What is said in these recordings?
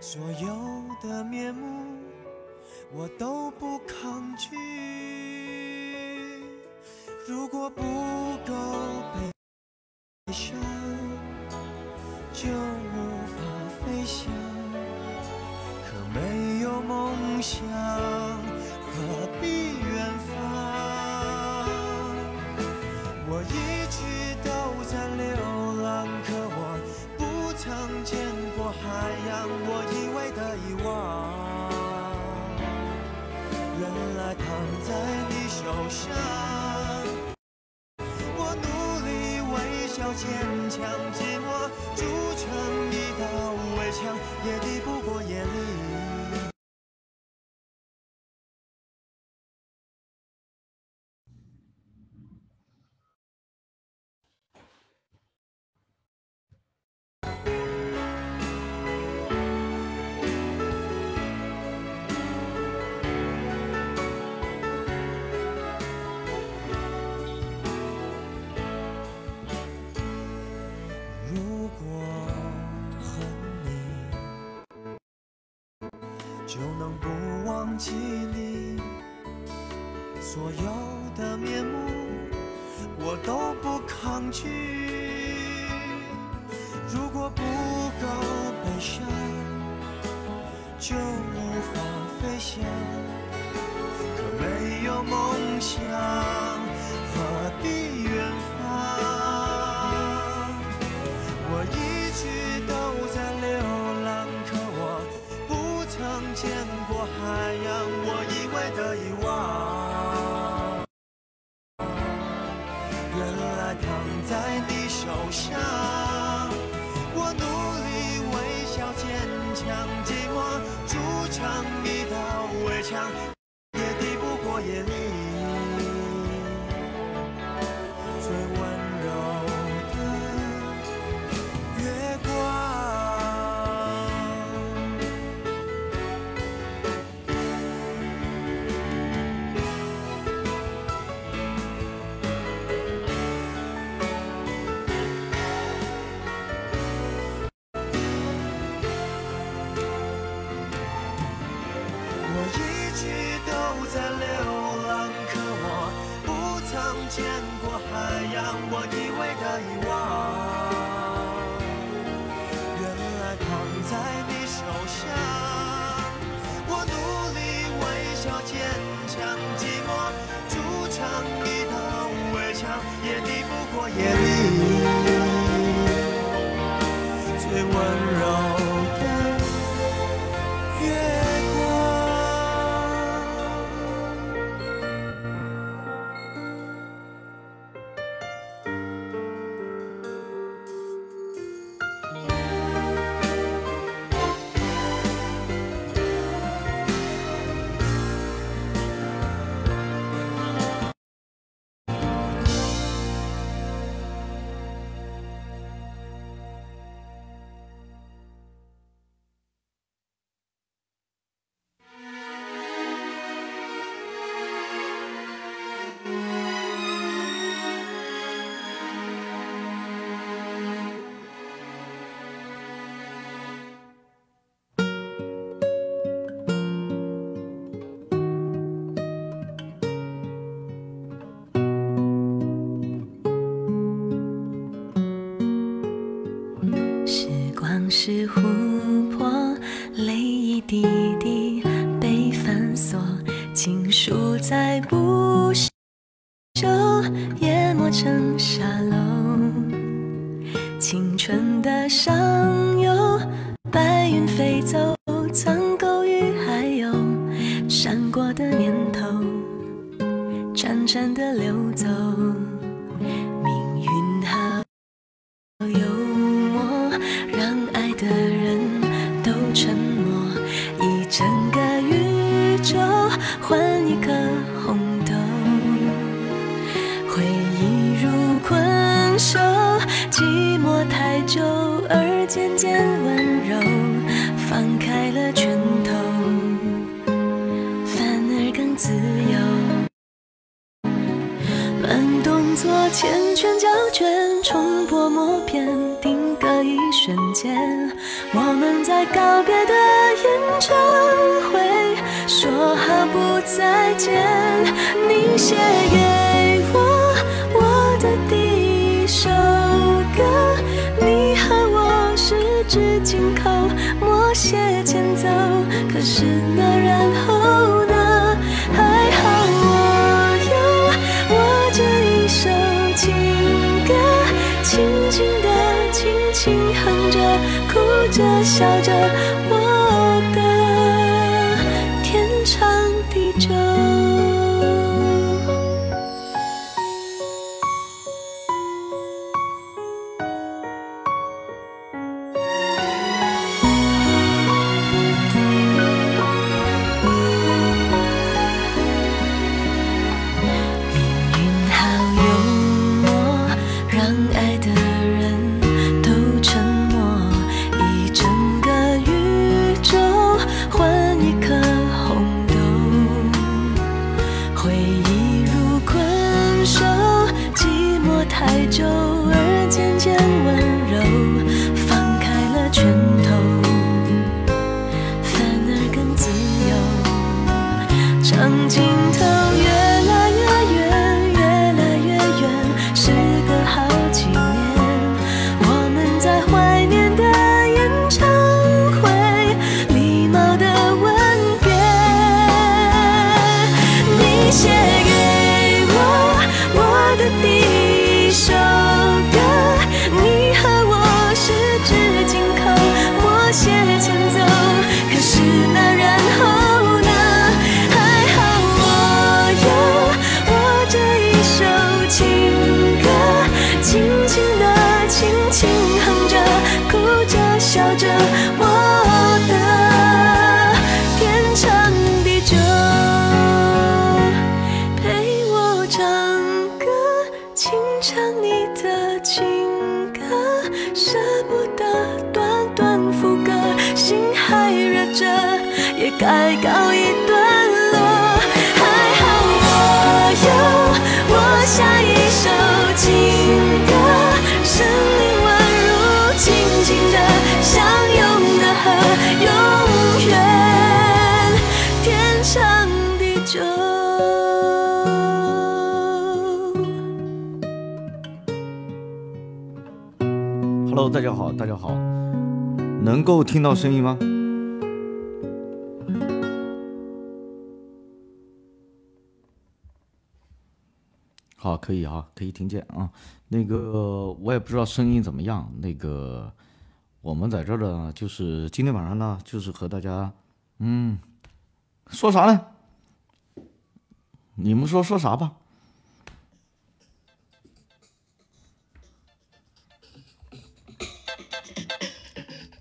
所有的面目我都不抗拒。如果不够悲起你所有的面目，我都不抗拒。轻轻，轻哼着，哭着，笑着，我到声音吗？好，可以啊，可以听见啊。那个我也不知道声音怎么样。那个我们在这儿呢，就是今天晚上呢，就是和大家，嗯，说啥呢？你们说说啥吧？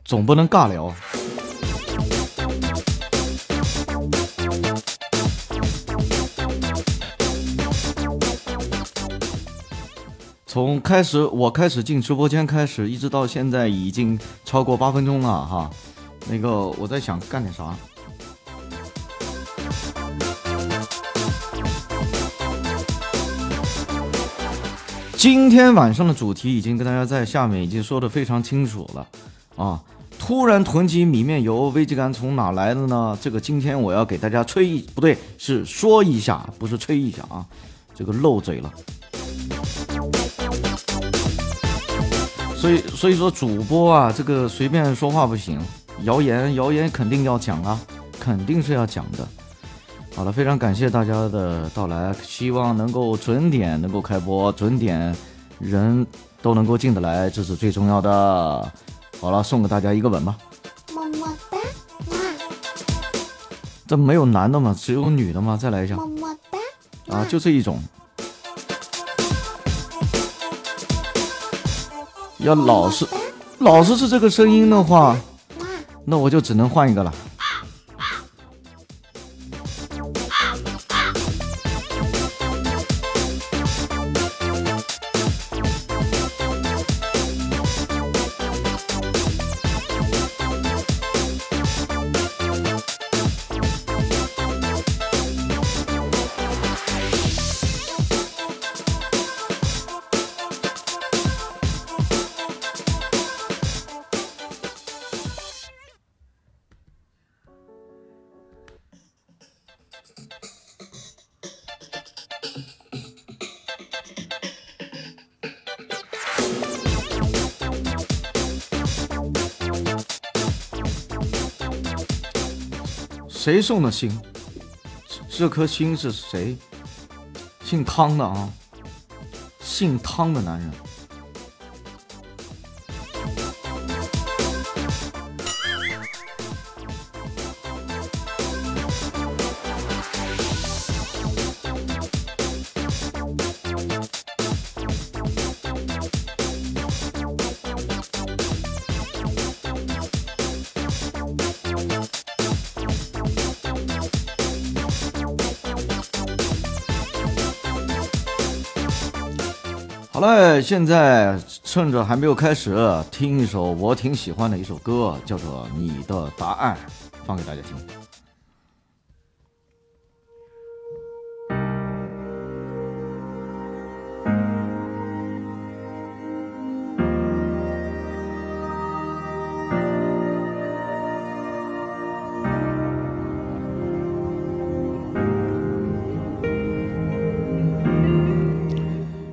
总不能尬聊。从开始我开始进直播间开始，一直到现在已经超过八分钟了哈。那个我在想干点啥。今天晚上的主题已经跟大家在下面已经说的非常清楚了啊！突然囤积米面油，危机感从哪来的呢？这个今天我要给大家吹一不对，是说一下，不是吹一下啊！这个漏嘴了。所以所以说主播啊，这个随便说话不行，谣言谣言肯定要讲啊，肯定是要讲的。好了，非常感谢大家的到来，希望能够准点能够开播，准点人都能够进得来，这是最重要的。好了，送给大家一个吻吧。么么哒，哇，这没有男的吗？只有女的吗？再来一下么么哒，啊，就这一种。要老是老是是这个声音的话，那我就只能换一个了。谁送的心？这这颗心是谁？姓汤的啊，姓汤的男人。哎，现在趁着还没有开始，听一首我挺喜欢的一首歌，叫做《你的答案》，放给大家听。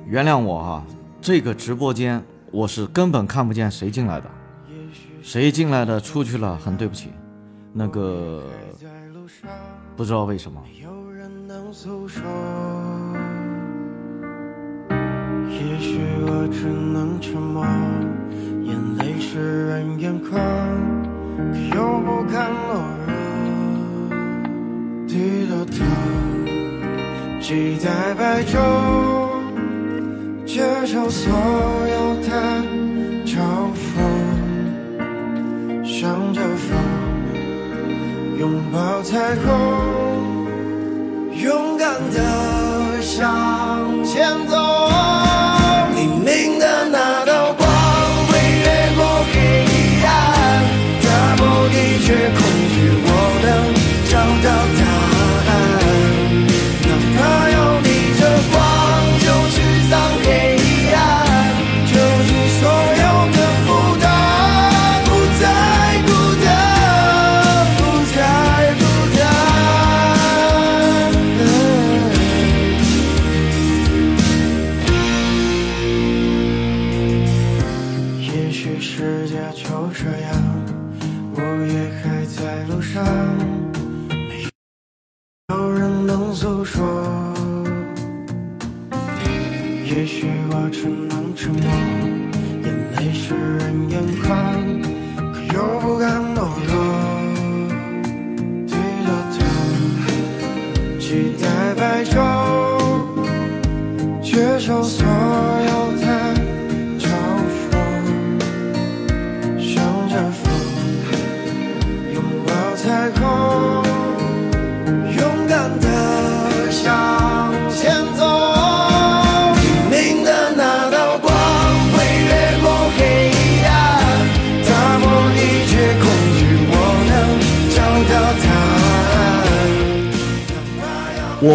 原谅我哈、这个直播间我是根本看不见谁进来的，谁进来的出去了，很对不起。那个不知道为什么，有人能诉说。也许我只能沉默，眼泪湿润眼眶，可又不敢懦弱。低着头，期待白昼，接受所有的嘲讽，向着风。拥抱彩虹，勇敢的向前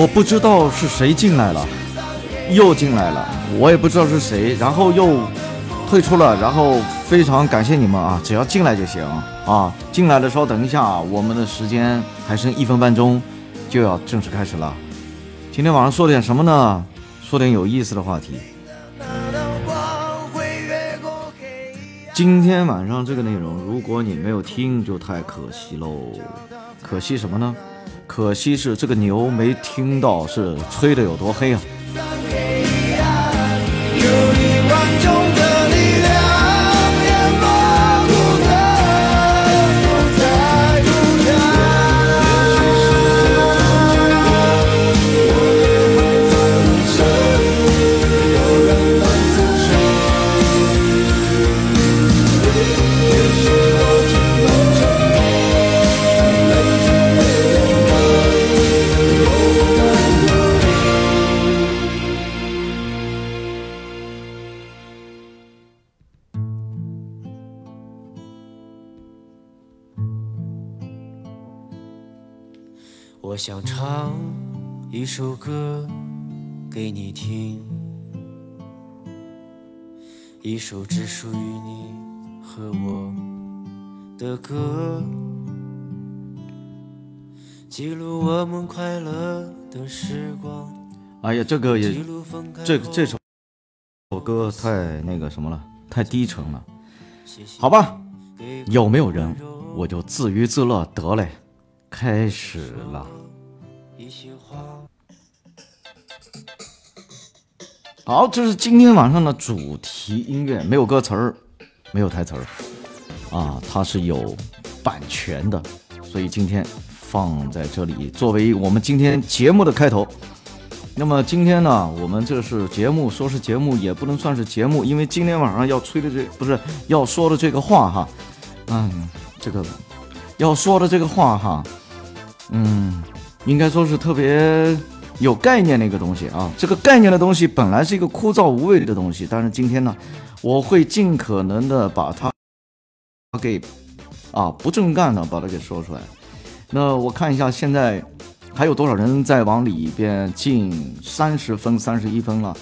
我不知道是谁进来了，又进来了，我也不知道是谁，然后又退出了，然后非常感谢你们啊，只要进来就行啊，进来的稍等一下啊，我们的时间还剩一分半钟就要正式开始了。今天晚上说点什么呢？说点有意思的话题。今天晚上这个内容，如果你没有听，就太可惜喽。可惜什么呢？可惜是这个牛没听到是吹的有多黑啊！想唱一首歌给你听，一首只属于你和我的歌，记录我们快乐的时光，哎呀，这个也这这首首歌太那个什么了，太低沉了。好吧，有没有人我就自娱自乐得嘞。开始了。好，这是今天晚上的主题音乐，没有歌词儿，没有台词儿，啊，它是有版权的，所以今天放在这里作为我们今天节目的开头。那么今天呢，我们这是节目，说是节目也不能算是节目，因为今天晚上要吹的这不是要说的这个话哈，嗯，这个要说的这个话哈，嗯，应该说是特别有概念的一个东西啊。这个概念的东西本来是一个枯燥无味的东西，但是今天呢，我会尽可能的把它给啊不正干的把它给说出来。那我看一下现在还有多少人在往里边进三十分、三十一分了。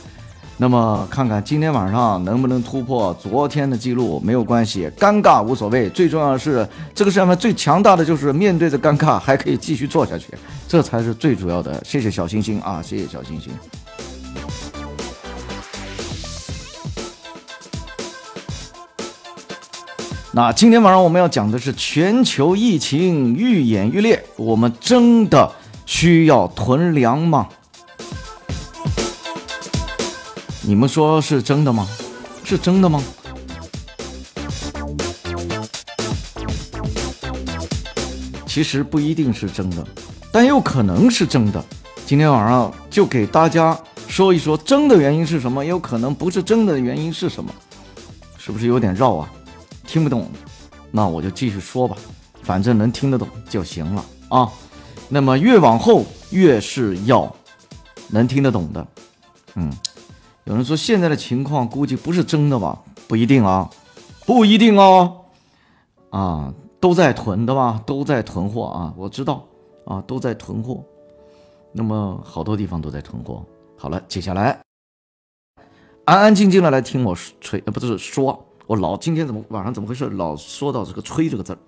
那么看看今天晚上能不能突破昨天的记录，没有关系，尴尬无所谓，最重要的是这个世界上最强大的就是面对着尴尬还可以继续做下去，这才是最主要的。谢谢小星星啊，谢谢小星星。那今天晚上我们要讲的是全球疫情愈演愈烈，我们真的需要囤粮吗？你们说是真的吗？是真的吗？其实不一定是真的，但有可能是真的。今天晚上就给大家说一说真的原因是什么，也有可能不是真的原因是什么，是不是有点绕啊？听不懂，那我就继续说吧，反正能听得懂就行了啊。那么越往后越是要能听得懂的，嗯。有人说现在的情况估计不是真的吧？不一定啊，不一定哦。啊，都在囤的吧？都在囤货啊，我知道啊，都在囤货。那么好多地方都在囤货。好了，接下来安安静静的来听我吹，呃，不是说，我老今天怎么晚上怎么回事？老说到这个“吹”这个字儿，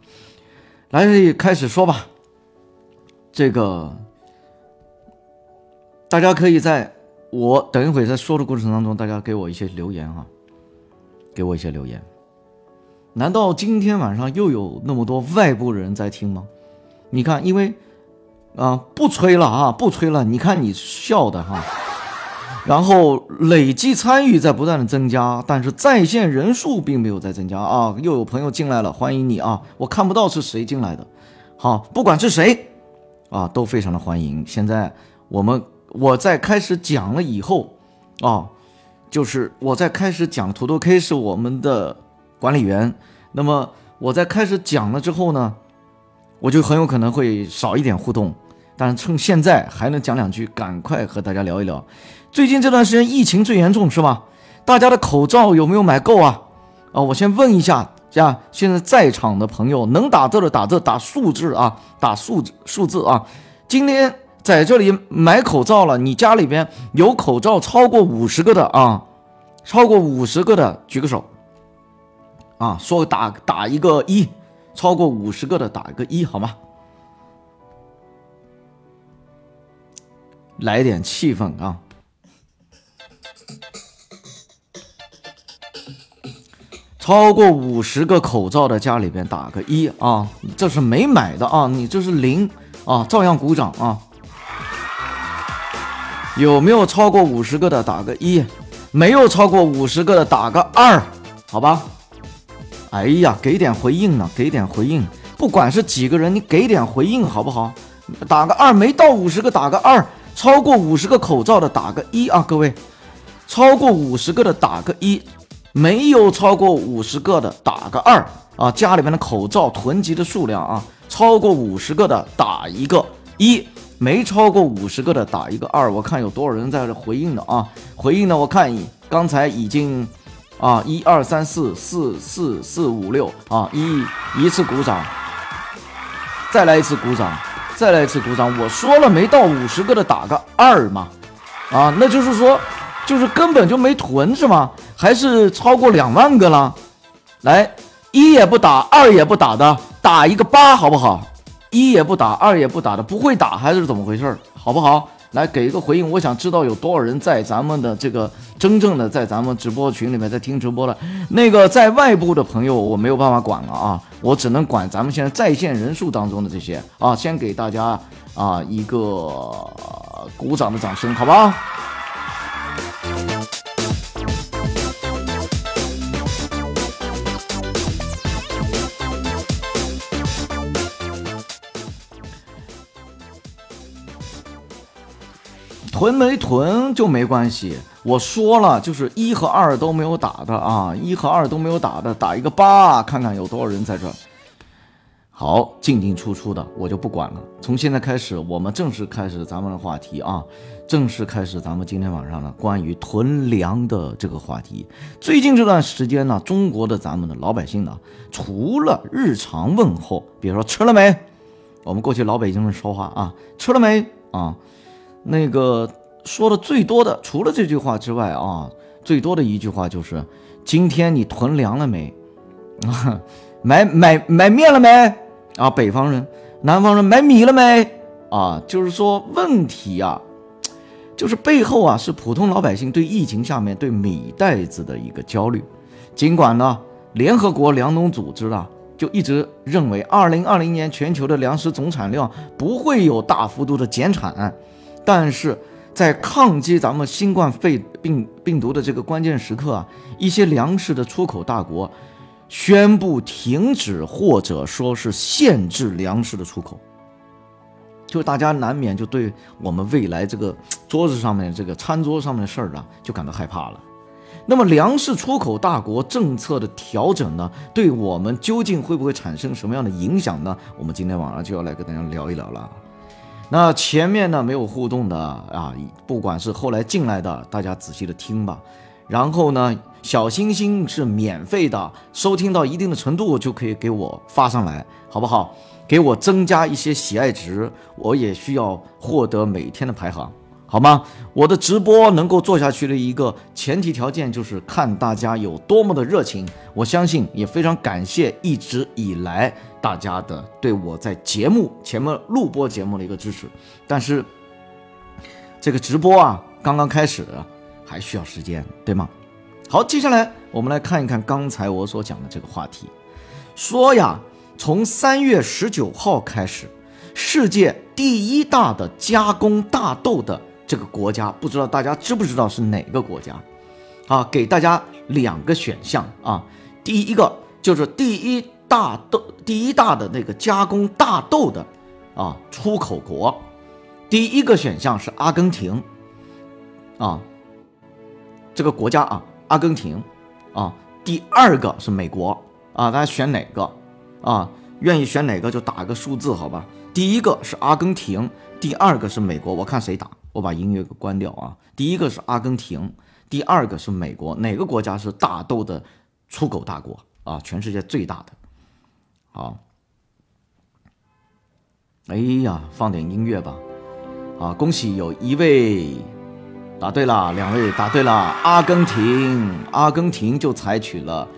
来开始说吧。这个大家可以在。我等一会在说的过程当中，大家给我一些留言啊，给我一些留言。难道今天晚上又有那么多外部人在听吗？你看，因为啊，不吹了啊，不吹了。你看你笑的哈，然后累计参与在不断的增加，但是在线人数并没有在增加啊。又有朋友进来了，欢迎你啊！我看不到是谁进来的，好，不管是谁啊，都非常的欢迎。现在我们。我在开始讲了以后，啊，就是我在开始讲土豆 K 是我们的管理员。那么我在开始讲了之后呢，我就很有可能会少一点互动。但是趁现在还能讲两句，赶快和大家聊一聊。最近这段时间疫情最严重是吧？大家的口罩有没有买够啊？啊，我先问一下，这样现在在场的朋友能打字的打字，打数字啊，打数数字啊。今天。在这里买口罩了，你家里边有口罩超过五十个的啊？超过五十个的举个手啊！说打打一个一，超过五十个的打一个一，好吗？来点气氛啊！超过五十个口罩的家里边打个一啊！这是没买的啊，你这是零啊，照样鼓掌啊！有没有超过五十个的打个一，没有超过五十个的打个二，好吧？哎呀，给点回应呢，给点回应，不管是几个人，你给点回应好不好？打个二，没到五十个打个二，超过五十个口罩的打个一啊，各位，超过五十个的打个一，没有超过五十个的打个二啊，家里面的口罩囤积的数量啊，超过五十个的打一个一。没超过五十个的打一个二，我看有多少人在这回应的啊？回应的我看一刚才已经啊，一二三四四四四五六啊，一一次鼓掌，再来一次鼓掌，再来一次鼓掌。我说了没到五十个的打个二嘛，啊，那就是说就是根本就没囤是吗？还是超过两万个了？来，一也不打，二也不打的，打一个八好不好？一也不打，二也不打的，不会打还是怎么回事好不好？来给一个回应。我想知道有多少人在咱们的这个真正的在咱们直播群里面在听直播的。那个在外部的朋友我没有办法管了啊，我只能管咱们现在在线人数当中的这些啊。先给大家啊一个鼓掌的掌声，好吧？囤没囤就没关系，我说了，就是一和二都没有打的啊，一和二都没有打的，打一个八，看看有多少人在这儿。好，进进出出的我就不管了。从现在开始，我们正式开始咱们的话题啊，正式开始咱们今天晚上的关于囤粮的这个话题。最近这段时间呢，中国的咱们的老百姓呢，除了日常问候，比如说吃了没，我们过去老北京人说话啊，吃了没啊。那个说的最多的，除了这句话之外啊，最多的一句话就是：“今天你囤粮了没？啊，买买买面了没？啊，北方人、南方人买米了没？啊，就是说问题啊，就是背后啊是普通老百姓对疫情下面对米袋子的一个焦虑。尽管呢，联合国粮农组织啊就一直认为，二零二零年全球的粮食总产量不会有大幅度的减产。”但是在抗击咱们新冠肺病病毒的这个关键时刻啊，一些粮食的出口大国宣布停止或者说是限制粮食的出口，就大家难免就对我们未来这个桌子上面这个餐桌上面的事儿啊，就感到害怕了。那么粮食出口大国政策的调整呢，对我们究竟会不会产生什么样的影响呢？我们今天晚上就要来跟大家聊一聊了。那前面呢没有互动的啊，不管是后来进来的，大家仔细的听吧。然后呢，小星星是免费的，收听到一定的程度就可以给我发上来，好不好？给我增加一些喜爱值，我也需要获得每天的排行。好吗？我的直播能够做下去的一个前提条件就是看大家有多么的热情。我相信也非常感谢一直以来大家的对我在节目前面录播节目的一个支持。但是这个直播啊，刚刚开始，还需要时间，对吗？好，接下来我们来看一看刚才我所讲的这个话题，说呀，从三月十九号开始，世界第一大的加工大豆的。这个国家不知道大家知不知道是哪个国家？啊，给大家两个选项啊。第一个就是第一大豆，第一大的那个加工大豆的啊出口国。第一个选项是阿根廷，啊，这个国家啊，阿根廷啊。第二个是美国啊，大家选哪个啊？愿意选哪个就打个数字好吧。第一个是阿根廷，第二个是美国，我看谁打。我把音乐给关掉啊！第一个是阿根廷，第二个是美国，哪个国家是大豆的出口大国啊？全世界最大的。好，哎呀，放点音乐吧。啊，恭喜有一位答对了，两位答对了。阿根廷，阿根廷就采取了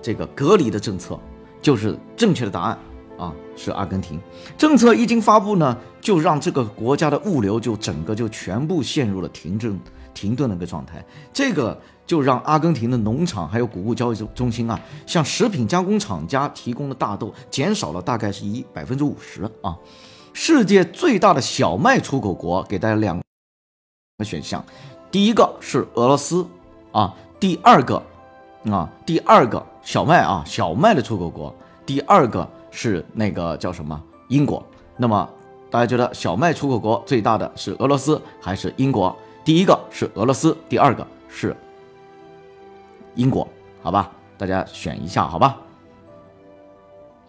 这个隔离的政策，就是正确的答案。啊，是阿根廷政策一经发布呢，就让这个国家的物流就整个就全部陷入了停顿、停顿的一个状态。这个就让阿根廷的农场还有谷物交易中中心啊，向食品加工厂家提供的大豆减少了大概是一百分之五十啊。世界最大的小麦出口国，给大家两个选项，第一个是俄罗斯啊，第二个啊，第二个小麦啊，小麦的出口国，第二个。是那个叫什么英国？那么大家觉得小麦出口国最大的是俄罗斯还是英国？第一个是俄罗斯，第二个是英国，好吧？大家选一下，好吧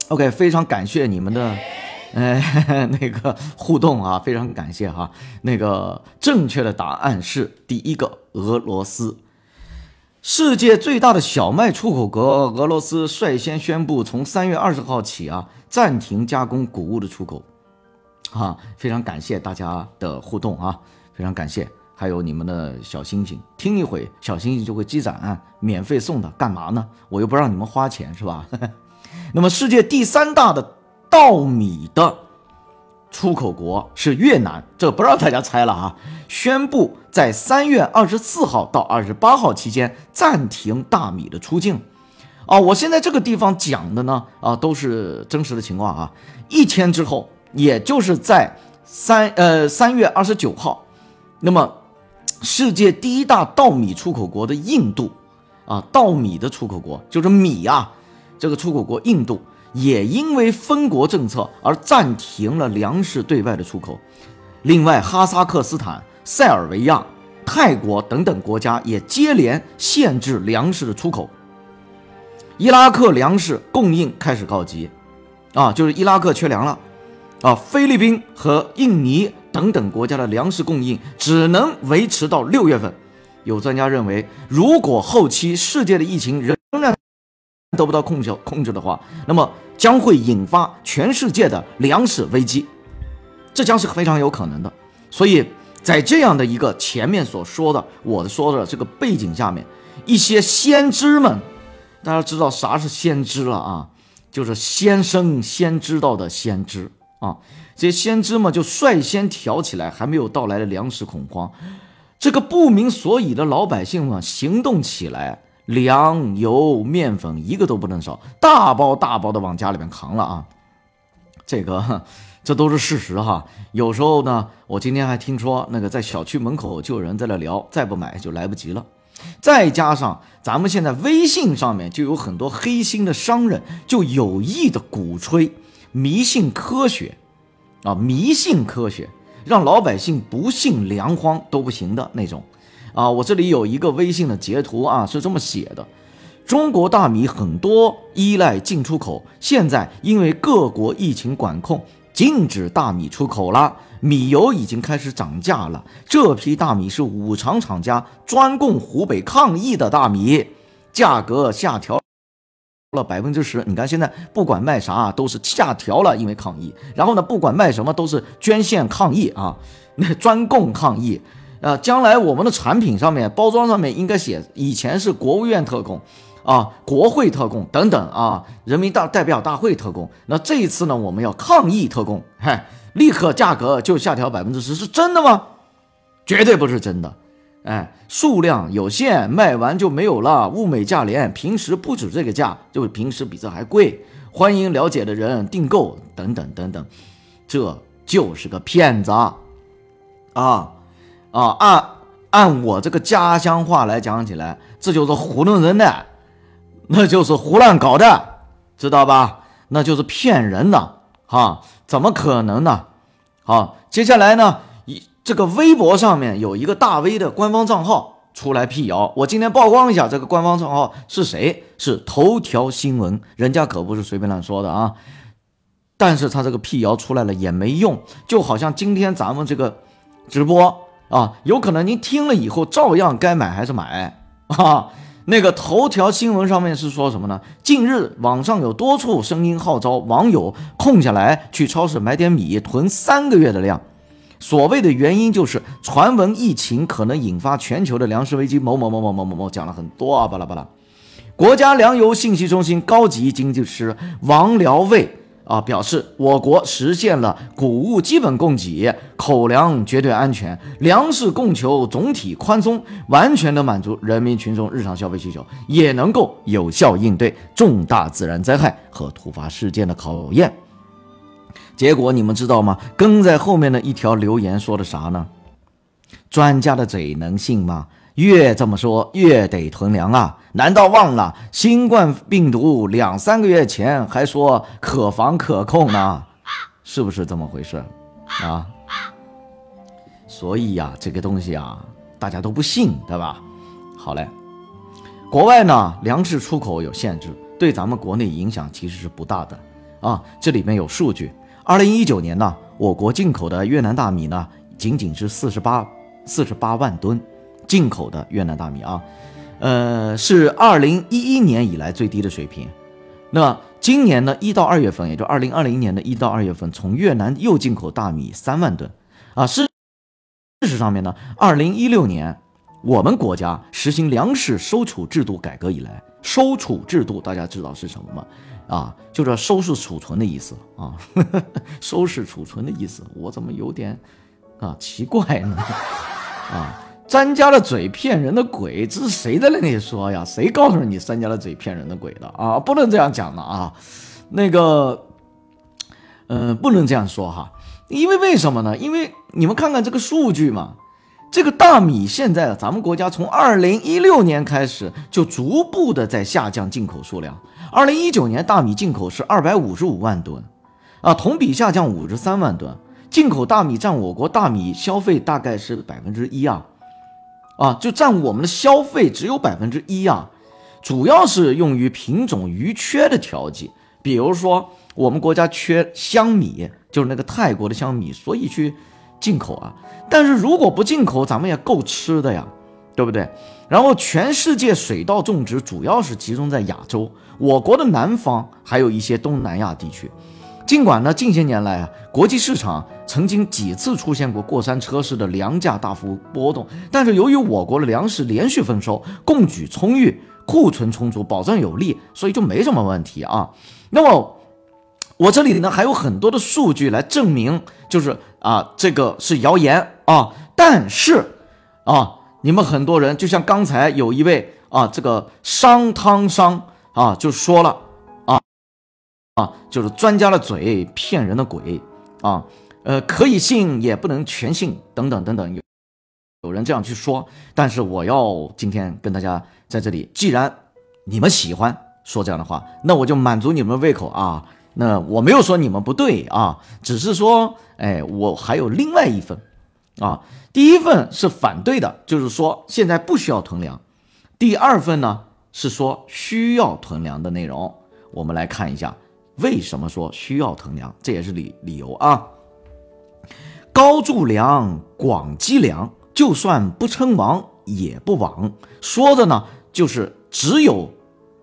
？OK，非常感谢你们的，呃，那个互动啊，非常感谢哈。那个正确的答案是第一个俄罗斯。世界最大的小麦出口国俄罗斯率先宣布，从三月二十号起啊，暂停加工谷物的出口。啊，非常感谢大家的互动啊，非常感谢，还有你们的小星星，听一会小星星就会积攒，免费送的，干嘛呢？我又不让你们花钱，是吧？那么，世界第三大的稻米的出口国是越南，这不让大家猜了啊！宣布在三月二十四号到二十八号期间暂停大米的出境。啊，我现在这个地方讲的呢，啊，都是真实的情况啊。一天之后，也就是在三呃三月二十九号，那么世界第一大稻米出口国的印度，啊，稻米的出口国就是米啊，这个出口国印度也因为分国政策而暂停了粮食对外的出口。另外，哈萨克斯坦、塞尔维亚、泰国等等国家也接连限制粮食的出口。伊拉克粮食供应开始告急，啊，就是伊拉克缺粮了，啊，菲律宾和印尼等等国家的粮食供应只能维持到六月份。有专家认为，如果后期世界的疫情仍然得不到控制控制的话，那么将会引发全世界的粮食危机，这将是非常有可能的。所以在这样的一个前面所说的我说的这个背景下面，一些先知们。大家知道啥是先知了啊？就是先生先知道的先知啊。这些先知嘛，就率先挑起来还没有到来的粮食恐慌。这个不明所以的老百姓们行动起来，粮油面粉一个都不能少，大包大包的往家里面扛了啊。这个这都是事实哈。有时候呢，我今天还听说那个在小区门口就有人在那聊，再不买就来不及了。再加上咱们现在微信上面就有很多黑心的商人，就有意的鼓吹迷信科学，啊，迷信科学，让老百姓不信粮荒都不行的那种，啊，我这里有一个微信的截图啊，是这么写的：中国大米很多依赖进出口，现在因为各国疫情管控，禁止大米出口了。米油已经开始涨价了，这批大米是五常厂家专供湖北抗疫的大米，价格下调了百分之十。你看现在不管卖啥都是下调了，因为抗疫。然后呢，不管卖什么都是捐献抗疫啊，那 专供抗疫。啊，将来我们的产品上面包装上面应该写，以前是国务院特供，啊，国会特供等等啊，人民大代表大会特供。那这一次呢，我们要抗议特供，嗨。立刻价格就下调百分之十，是真的吗？绝对不是真的。哎，数量有限，卖完就没有了，物美价廉，平时不止这个价，就平时比这还贵。欢迎了解的人订购，等等等等，这就是个骗子啊！啊，按按我这个家乡话来讲起来，这就是糊弄人的，那就是胡乱搞的，知道吧？那就是骗人的，哈。怎么可能呢？好，接下来呢，一这个微博上面有一个大 V 的官方账号出来辟谣，我今天曝光一下这个官方账号是谁？是头条新闻，人家可不是随便乱说的啊。但是他这个辟谣出来了也没用，就好像今天咱们这个直播啊，有可能您听了以后照样该买还是买 啊。那个头条新闻上面是说什么呢？近日网上有多处声音号召网友空下来去超市买点米囤三个月的量，所谓的原因就是传闻疫情可能引发全球的粮食危机。某某某某某某某讲了很多啊，巴拉巴拉。国家粮油信息中心高级经济师王辽卫。啊，表示我国实现了谷物基本供给，口粮绝对安全，粮食供求总体宽松，完全能满足人民群众日常消费需求，也能够有效应对重大自然灾害和突发事件的考验。结果你们知道吗？跟在后面的一条留言说的啥呢？专家的嘴能信吗？越这么说越得囤粮啊！难道忘了新冠病毒两三个月前还说可防可控呢？是不是这么回事啊？所以呀，这个东西啊，大家都不信，对吧？好嘞，国外呢粮食出口有限制，对咱们国内影响其实是不大的啊。这里面有数据，二零一九年呢，我国进口的越南大米呢仅仅是四十八四十八万吨。进口的越南大米啊，呃，是二零一一年以来最低的水平。那今年呢，一到二月份，也就二零二零年的一到二月份，从越南又进口大米三万吨啊。事事实上面呢，二零一六年我们国家实行粮食收储制度改革以来，收储制度大家知道是什么吗？啊，就是收拾储存的意思啊，收拾储存的意思，我怎么有点啊奇怪呢？啊，专家的嘴骗人的鬼，这是谁在那里说呀？谁告诉你专家的嘴骗人的鬼的啊？不能这样讲的啊，那个，嗯，不能这样说哈，因为为什么呢？因为你们看看这个数据嘛。这个大米现在，咱们国家从二零一六年开始就逐步的在下降进口数量。二零一九年大米进口是二百五十五万吨，啊，同比下降五十三万吨。进口大米占我国大米消费大概是百分之一啊，啊，就占我们的消费只有百分之一啊，主要是用于品种余缺的调剂，比如说我们国家缺香米，就是那个泰国的香米，所以去。进口啊，但是如果不进口，咱们也够吃的呀，对不对？然后全世界水稻种植主要是集中在亚洲，我国的南方还有一些东南亚地区。尽管呢，近些年来啊，国际市场曾经几次出现过过山车式的粮价大幅波动，但是由于我国的粮食连续丰收，供给充裕，库存充足，保障有力，所以就没什么问题啊。那么。我这里呢还有很多的数据来证明，就是啊，这个是谣言啊。但是啊，你们很多人就像刚才有一位啊，这个商汤商啊，就说了啊，就是专家的嘴骗人的鬼啊，呃，可以信也不能全信等等等等，有有人这样去说。但是我要今天跟大家在这里，既然你们喜欢说这样的话，那我就满足你们胃口啊。那我没有说你们不对啊，只是说，哎，我还有另外一份，啊，第一份是反对的，就是说现在不需要囤粮；第二份呢是说需要囤粮的内容。我们来看一下为什么说需要囤粮，这也是理理由啊。高筑粮，广积粮，就算不称王也不亡。说的呢就是只有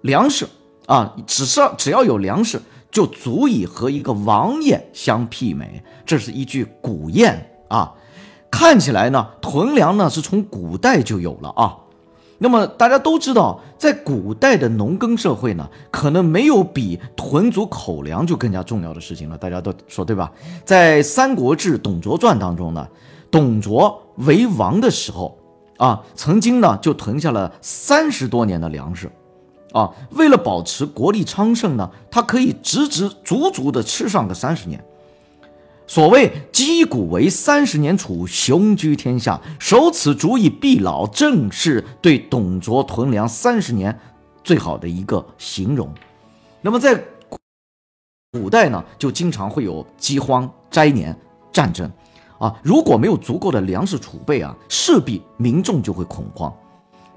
粮食啊，只是只要有粮食。就足以和一个王爷相媲美，这是一句古谚啊。看起来呢，囤粮呢是从古代就有了啊。那么大家都知道，在古代的农耕社会呢，可能没有比囤足口粮就更加重要的事情了。大家都说对吧？在《三国志·董卓传》当中呢，董卓为王的时候啊，曾经呢就囤下了三十多年的粮食。啊，为了保持国力昌盛呢，他可以直直足足的吃上个三十年。所谓击鼓为三十年楚，雄居天下，守此足以必老，正是对董卓囤粮三十年最好的一个形容。那么在古代呢，就经常会有饥荒、灾年、战争啊，如果没有足够的粮食储备啊，势必民众就会恐慌。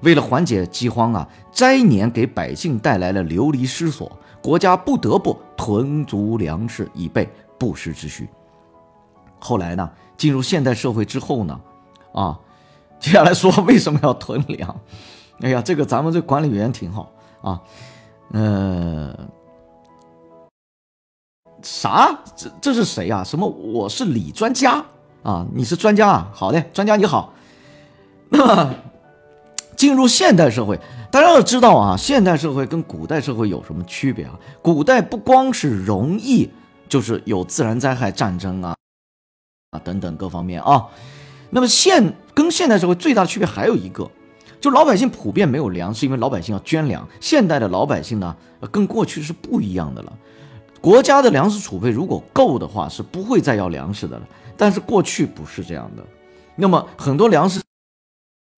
为了缓解饥荒啊，灾年给百姓带来了流离失所，国家不得不囤足粮食以备不时之需。后来呢，进入现代社会之后呢，啊，接下来说为什么要囤粮？哎呀，这个咱们这管理员挺好啊，呃，啥？这这是谁啊？什么？我是李专家啊？你是专家啊？好的，专家你好。那么。进入现代社会，大家要知道啊，现代社会跟古代社会有什么区别啊？古代不光是容易，就是有自然灾害、战争啊等等各方面啊。那么现跟现代社会最大的区别还有一个，就老百姓普遍没有粮，是因为老百姓要捐粮。现代的老百姓呢，跟过去是不一样的了。国家的粮食储备如果够的话，是不会再要粮食的了。但是过去不是这样的，那么很多粮食。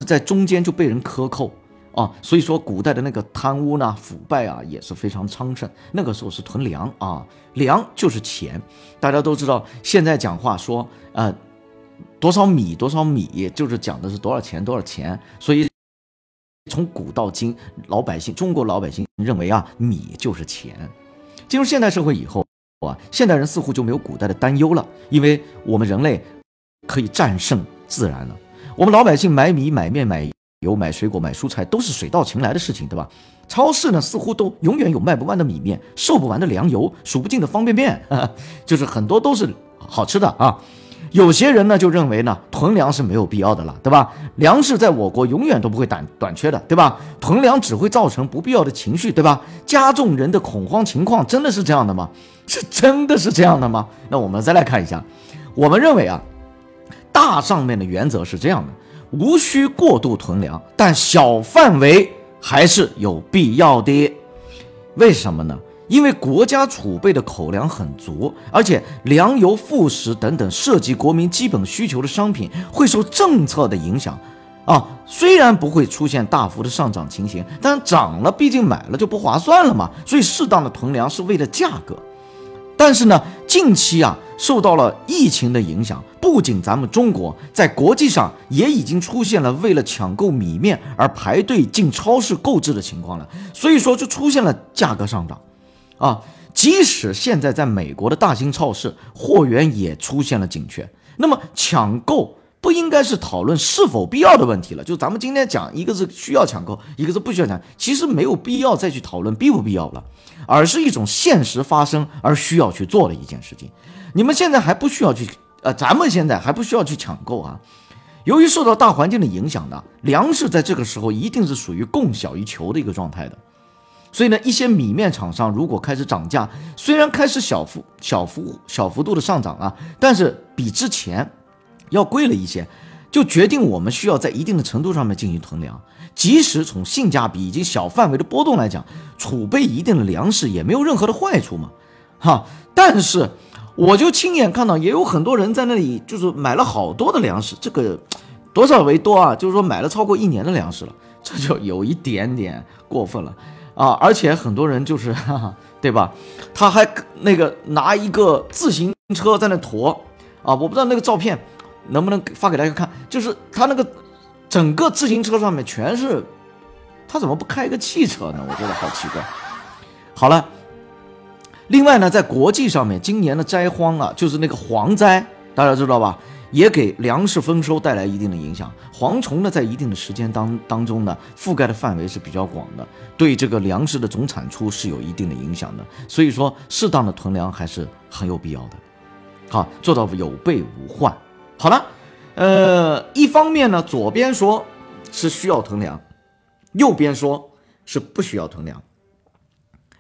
在中间就被人克扣啊，所以说古代的那个贪污呢、腐败啊也是非常昌盛。那个时候是囤粮啊，粮就是钱。大家都知道，现在讲话说呃多少米多少米，就是讲的是多少钱多少钱。所以从古到今，老百姓中国老百姓认为啊，米就是钱。进入现代社会以后啊，现代人似乎就没有古代的担忧了，因为我们人类可以战胜自然了。我们老百姓买米、买面、买有、买水果、买蔬菜，都是水到擒来的事情，对吧？超市呢，似乎都永远有卖不完的米面、售不完的粮油、数不尽的方便面，就是很多都是好吃的啊。有些人呢就认为呢囤粮是没有必要的了，对吧？粮食在我国永远都不会短短缺的，对吧？囤粮只会造成不必要的情绪，对吧？加重人的恐慌情况，真的是这样的吗？是真的是这样的吗？那我们再来看一下，我们认为啊，大上面的原则是这样的，无需过度囤粮，但小范围还是有必要的。为什么呢？因为国家储备的口粮很足，而且粮油、副食等等涉及国民基本需求的商品会受政策的影响，啊，虽然不会出现大幅的上涨情形，但涨了毕竟买了就不划算了嘛，所以适当的囤粮是为了价格。但是呢，近期啊受到了疫情的影响，不仅咱们中国，在国际上也已经出现了为了抢购米面而排队进超市购置的情况了，所以说就出现了价格上涨。啊，即使现在在美国的大型超市，货源也出现了紧缺。那么抢购不应该是讨论是否必要的问题了。就咱们今天讲，一个是需要抢购，一个是不需要抢，其实没有必要再去讨论必不必要了，而是一种现实发生而需要去做的一件事情。你们现在还不需要去，呃，咱们现在还不需要去抢购啊。由于受到大环境的影响呢，粮食在这个时候一定是属于供小于求的一个状态的。所以呢，一些米面厂商如果开始涨价，虽然开始小幅、小幅、小幅度的上涨啊，但是比之前要贵了一些，就决定我们需要在一定的程度上面进行囤粮。即使从性价比以及小范围的波动来讲，储备一定的粮食也没有任何的坏处嘛，哈。但是我就亲眼看到，也有很多人在那里就是买了好多的粮食，这个多少为多啊？就是说买了超过一年的粮食了，这就有一点点过分了。啊，而且很多人就是，哈哈，对吧？他还那个拿一个自行车在那驮，啊，我不知道那个照片能不能发给大家看，就是他那个整个自行车上面全是，他怎么不开一个汽车呢？我觉得好奇怪。好了，另外呢，在国际上面，今年的灾荒啊，就是那个蝗灾，大家知道吧？也给粮食丰收带来一定的影响。蝗虫呢，在一定的时间当当中呢，覆盖的范围是比较广的，对这个粮食的总产出是有一定的影响的。所以说，适当的囤粮还是很有必要的。好，做到有备无患。好了，呃，一方面呢，左边说是需要囤粮，右边说是不需要囤粮。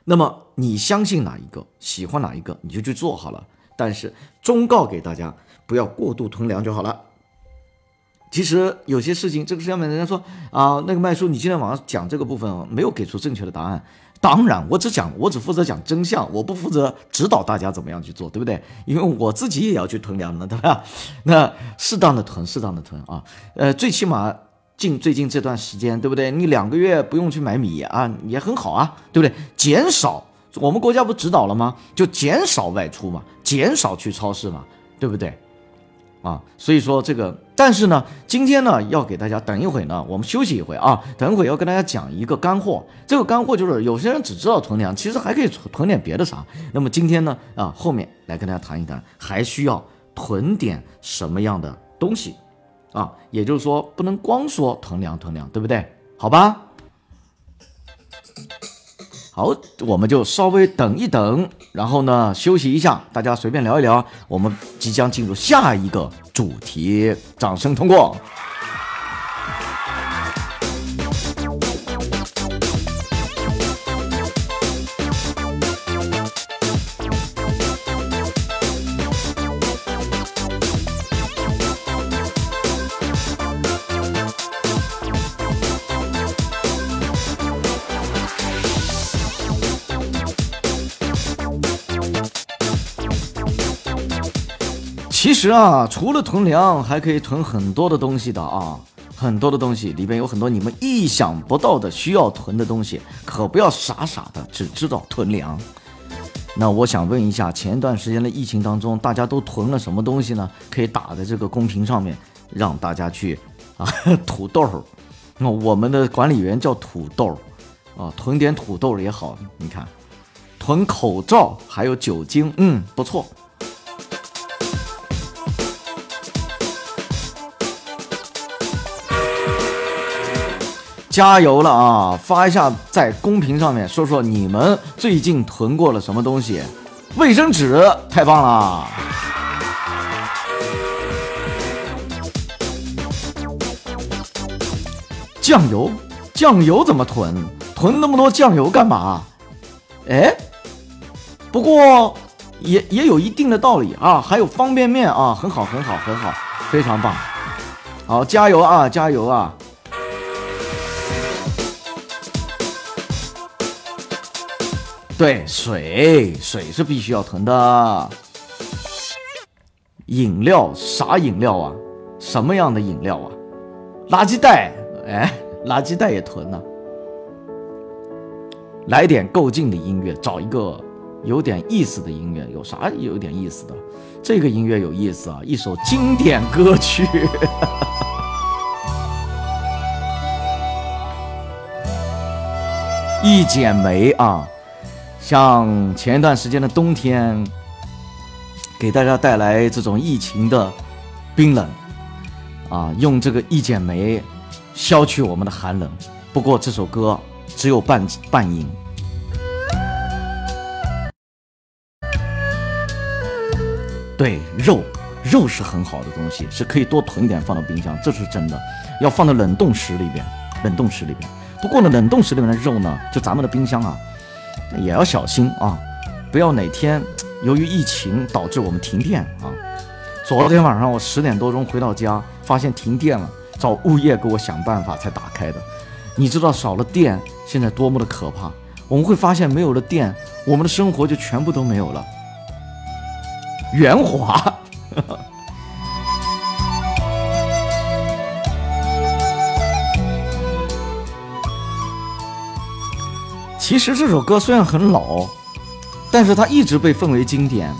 那么你相信哪一个，喜欢哪一个，你就去做好了。但是忠告给大家。不要过度囤粮就好了。其实有些事情，这个上面人家说啊，那个麦叔，你今天晚上讲这个部分没有给出正确的答案。当然，我只讲，我只负责讲真相，我不负责指导大家怎么样去做，对不对？因为我自己也要去囤粮的，对吧？那适当的囤，适当的囤啊。呃，最起码近最近这段时间，对不对？你两个月不用去买米啊，也很好啊，对不对？减少，我们国家不指导了吗？就减少外出嘛，减少去超市嘛，对不对？啊，所以说这个，但是呢，今天呢要给大家等一会呢，我们休息一会啊，等一会要跟大家讲一个干货。这个干货就是有些人只知道囤粮，其实还可以囤点别的啥。那么今天呢，啊，后面来跟大家谈一谈，还需要囤点什么样的东西啊？也就是说，不能光说囤粮囤粮，对不对？好吧。好，我们就稍微等一等，然后呢休息一下，大家随便聊一聊。我们即将进入下一个主题，掌声通过。其实啊，除了囤粮，还可以囤很多的东西的啊，很多的东西里边有很多你们意想不到的需要囤的东西，可不要傻傻的只知道囤粮。那我想问一下，前段时间的疫情当中，大家都囤了什么东西呢？可以打在这个公屏上面，让大家去啊，土豆儿。那我们的管理员叫土豆儿啊，囤点土豆也好。你看，囤口罩还有酒精，嗯，不错。加油了啊，发一下在公屏上面说说你们最近囤过了什么东西。卫生纸太棒了。酱油酱油怎么囤？囤那么多酱油干嘛？哎，不过也也有一定的道理啊，还有方便面啊，很好很好很好，非常棒。好，加油啊加油啊。对，水水是必须要囤的。饮料啥饮料啊？什么样的饮料啊？垃圾袋，哎，垃圾袋也囤呢。来点够劲的音乐，找一个有点意思的音乐。有啥有点意思的？这个音乐有意思啊，一首经典歌曲。一剪梅啊，像前一段时间的冬天，给大家带来这种疫情的冰冷啊，用这个一剪梅消去我们的寒冷。不过这首歌只有半半音。对，肉肉是很好的东西，是可以多囤点放到冰箱，这是真的。要放到冷冻室里边，冷冻室里边。不过呢，冷冻室里面的肉呢，就咱们的冰箱啊，也要小心啊，不要哪天 由于疫情导致我们停电啊。昨天晚上我十点多钟回到家，发现停电了，找物业给我想办法才打开的。你知道少了电现在多么的可怕？我们会发现没有了电，我们的生活就全部都没有了。圆滑。其实这首歌虽然很老，但是它一直被奉为经典，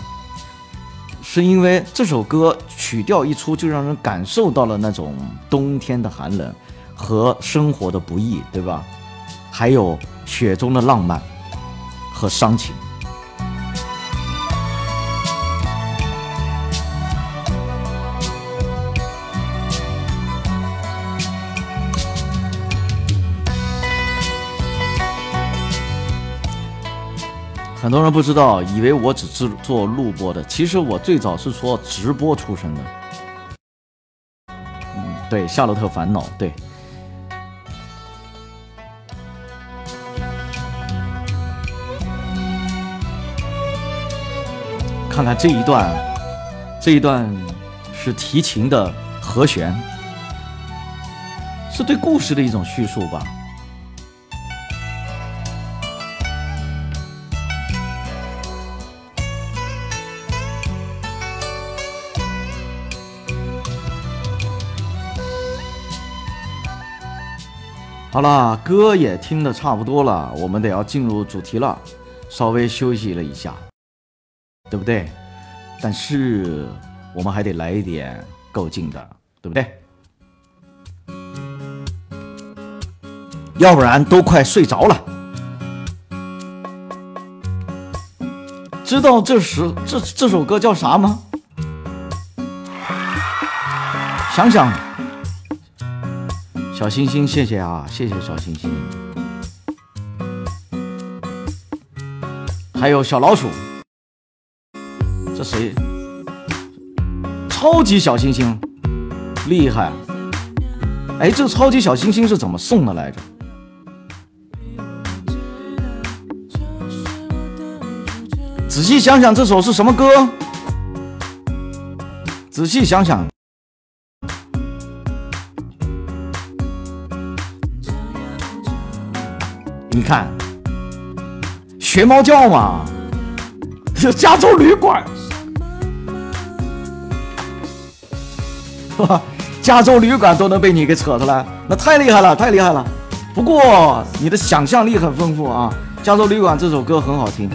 是因为这首歌曲调一出就让人感受到了那种冬天的寒冷和生活的不易，对吧？还有雪中的浪漫和伤情。很多人不知道，以为我只是做录播的。其实我最早是做直播出身的。嗯，对，《夏洛特烦恼》对。看看这一段，这一段是提琴的和弦，是对故事的一种叙述吧。好了，歌也听得差不多了，我们得要进入主题了。稍微休息了一下，对不对？但是我们还得来一点够劲的，对不对？要不然都快睡着了。知道这时这这首歌叫啥吗？想想。小星星，谢谢啊，谢谢小星星。还有小老鼠，这谁？超级小星星，厉害！哎，这超级小星星是怎么送的来着？仔细想想，这首是什么歌？仔细想想。你看，学猫叫嘛，是加州旅馆，哈，加州旅馆都能被你给扯出来，那太厉害了，太厉害了。不过你的想象力很丰富啊，加州旅馆这首歌很好听。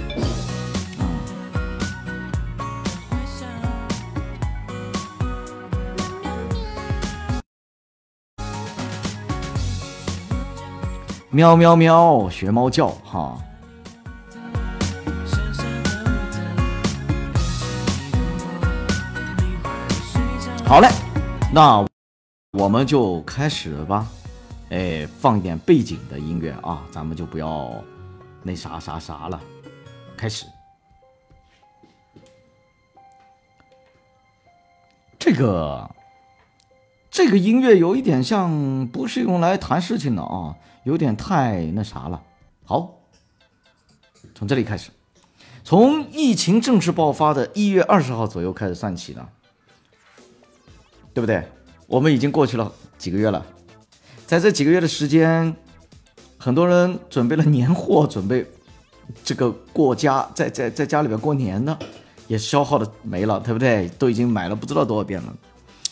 喵喵喵，学猫叫哈。好嘞，那我们就开始吧。哎，放一点背景的音乐啊，咱们就不要那啥啥啥了。开始。这个这个音乐有一点像不是用来谈事情的啊，有点太那啥了。好，从这里开始，从疫情正式爆发的一月二十号左右开始算起呢，对不对？我们已经过去了几个月了，在这几个月的时间，很多人准备了年货，准备这个过家，在在在家里边过年呢，也消耗的没了，对不对？都已经买了不知道多少遍了。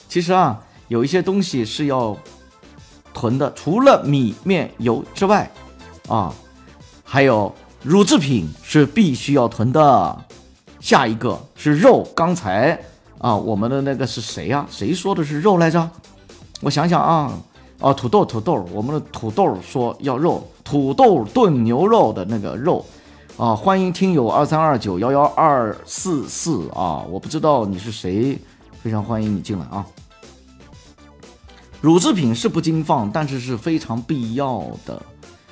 其实啊，有一些东西是要囤的，除了米面油之外，啊，还有乳制品是必须要囤的。下一个是肉，刚才啊，我们的那个是谁呀、谁说的是肉来着？我想想啊，哦，土豆，土豆，我们的土豆说要肉，土豆炖牛肉的那个肉。啊，欢迎听友二三二九幺幺二四四啊，我不知道你是谁，非常欢迎你进来啊。乳制品是不禁放，但是是非常必要的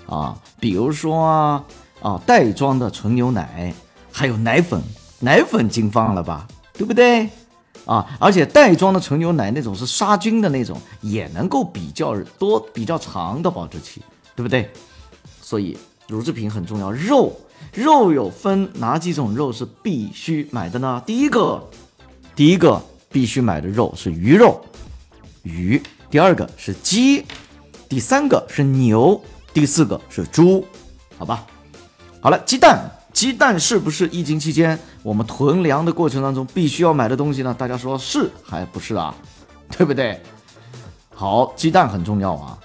啊，比如说啊啊袋装的纯牛奶，还有奶粉，奶粉禁放了吧，对不对？啊，而且袋装的纯牛奶那种是杀菌的那种，也能够比较多、比较长的保质期，对不对？所以乳制品很重要。肉，肉有分哪几种肉是必须买的呢？第一个，第一个必须买的肉是鱼肉，鱼；第二个是鸡；第三个是牛；第四个是猪，好吧？好了，鸡蛋，鸡蛋是不是疫情期间我们囤粮的过程当中必须要买的东西呢？大家说是还不是啊？对不对？好，鸡蛋很重要啊。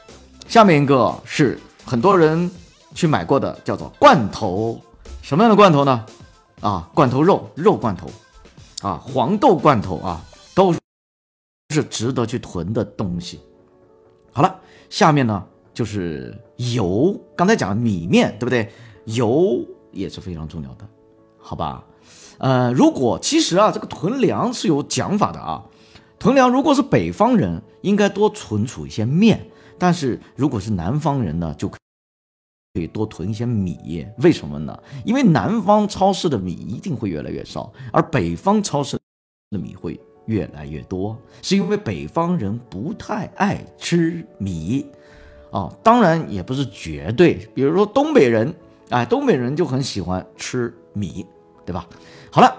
下面一个是很多人去买过的，叫做罐头。什么样的罐头呢？啊，罐头肉，肉罐头，啊，黄豆罐头啊，是值得去囤的东西。好了，下面呢就是油，刚才讲了米面，对不对？油也是非常重要的，好吧？呃，如果其实啊，这个囤粮是有讲法的啊。囤粮如果是北方人，应该多存储一些面；但是如果是南方人呢，就可以多囤一些米。为什么呢？因为南方超市的米一定会越来越少，而北方超市的米会越来越多，是因为北方人不太爱吃米。啊，当然也不是绝对，比如说东北人，哎，东北人就很喜欢吃米，对吧？好了，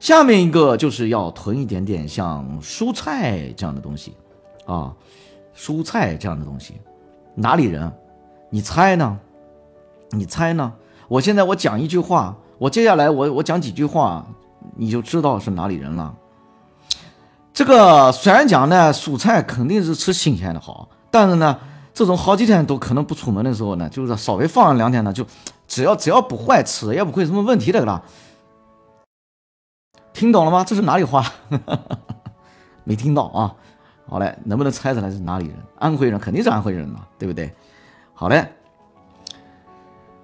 下面一个就是要囤一点点像蔬菜这样的东西啊，蔬菜这样的东西，哪里人？你猜呢？你猜呢？我现在我讲一句话，我接下来我我讲几句话，你就知道是哪里人了。这个虽然讲呢，蔬菜肯定是吃新鲜的好，但是呢，这种好几天都可能不出门的时候呢，就是稍微放两天呢，就只要只要不坏，吃也不会什么问题的啦。听懂了吗？这是哪里话？没听到啊？好嘞，能不能猜出来是哪里人？安徽人肯定是安徽人嘛，对不对？好嘞。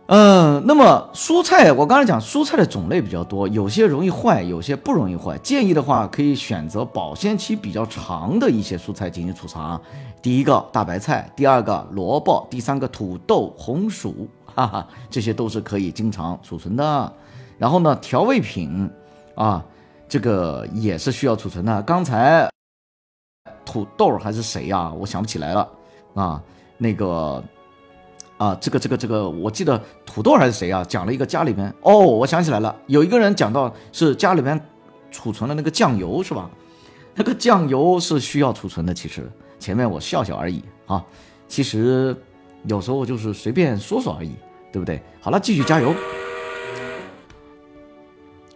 嗯，那么蔬菜，我刚才讲蔬菜的种类比较多，有些容易坏，有些不容易坏。建议的话，可以选择保鲜期比较长的一些蔬菜进行储藏。第一个大白菜，第二个萝卜，第三个土豆、红薯，哈哈，这些都是可以经常储存的。然后呢，调味品啊，这个也是需要储存的。刚才土豆还是谁呀、我想不起来了啊，那个。啊，这个这个这个，我记得土豆还是谁啊？讲了一个家里面哦，我想起来了，有一个人讲到是家里面储存了那个酱油是吧？那个酱油是需要储存的，其实前面我笑笑而已啊，其实有时候就是随便说说而已，对不对？好了，继续加油，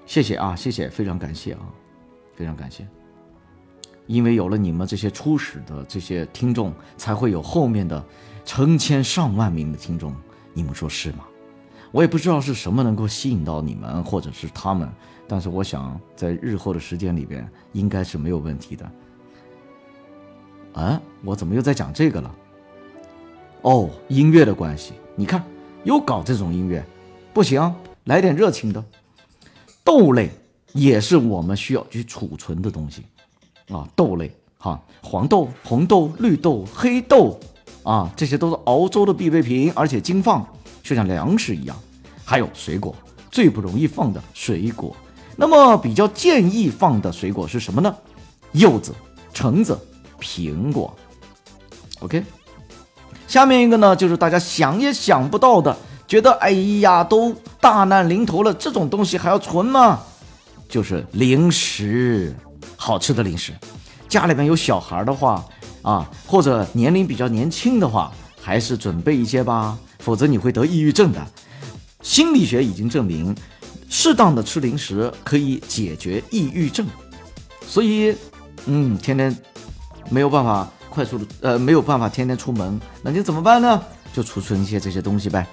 谢谢啊，谢谢，非常感谢啊，非常感谢，因为有了你们这些初始的这些听众，才会有后面的。成千上万名的听众，你们说是吗？我也不知道是什么能够吸引到你们或者是他们，但是我想在日后的时间里边应该是没有问题的。啊，我怎么又在讲这个了？哦，音乐的关系，你看又搞这种音乐，不行，来点热情的。豆类也是我们需要去储存的东西啊，豆类哈，黄豆、红豆、绿豆、黑豆。啊，这些都是熬粥的必备品，而且经放，就像粮食一样。还有水果，最不容易放的水果。那么比较建议放的水果是什么呢？柚子、橙子、苹果。OK，下面一个呢，就是大家想也想不到的，觉得哎呀，都大难临头了，这种东西还要存吗？就是零食，好吃的零食。家里面有小孩的话啊，或者年龄比较年轻的话，还是准备一些吧，否则你会得抑郁症的。心理学已经证明，适当的吃零食可以解决抑郁症。所以，嗯，天天没有办法快速的，呃，没有办法天天出门，那你怎么办呢？就储存一些这些东西呗，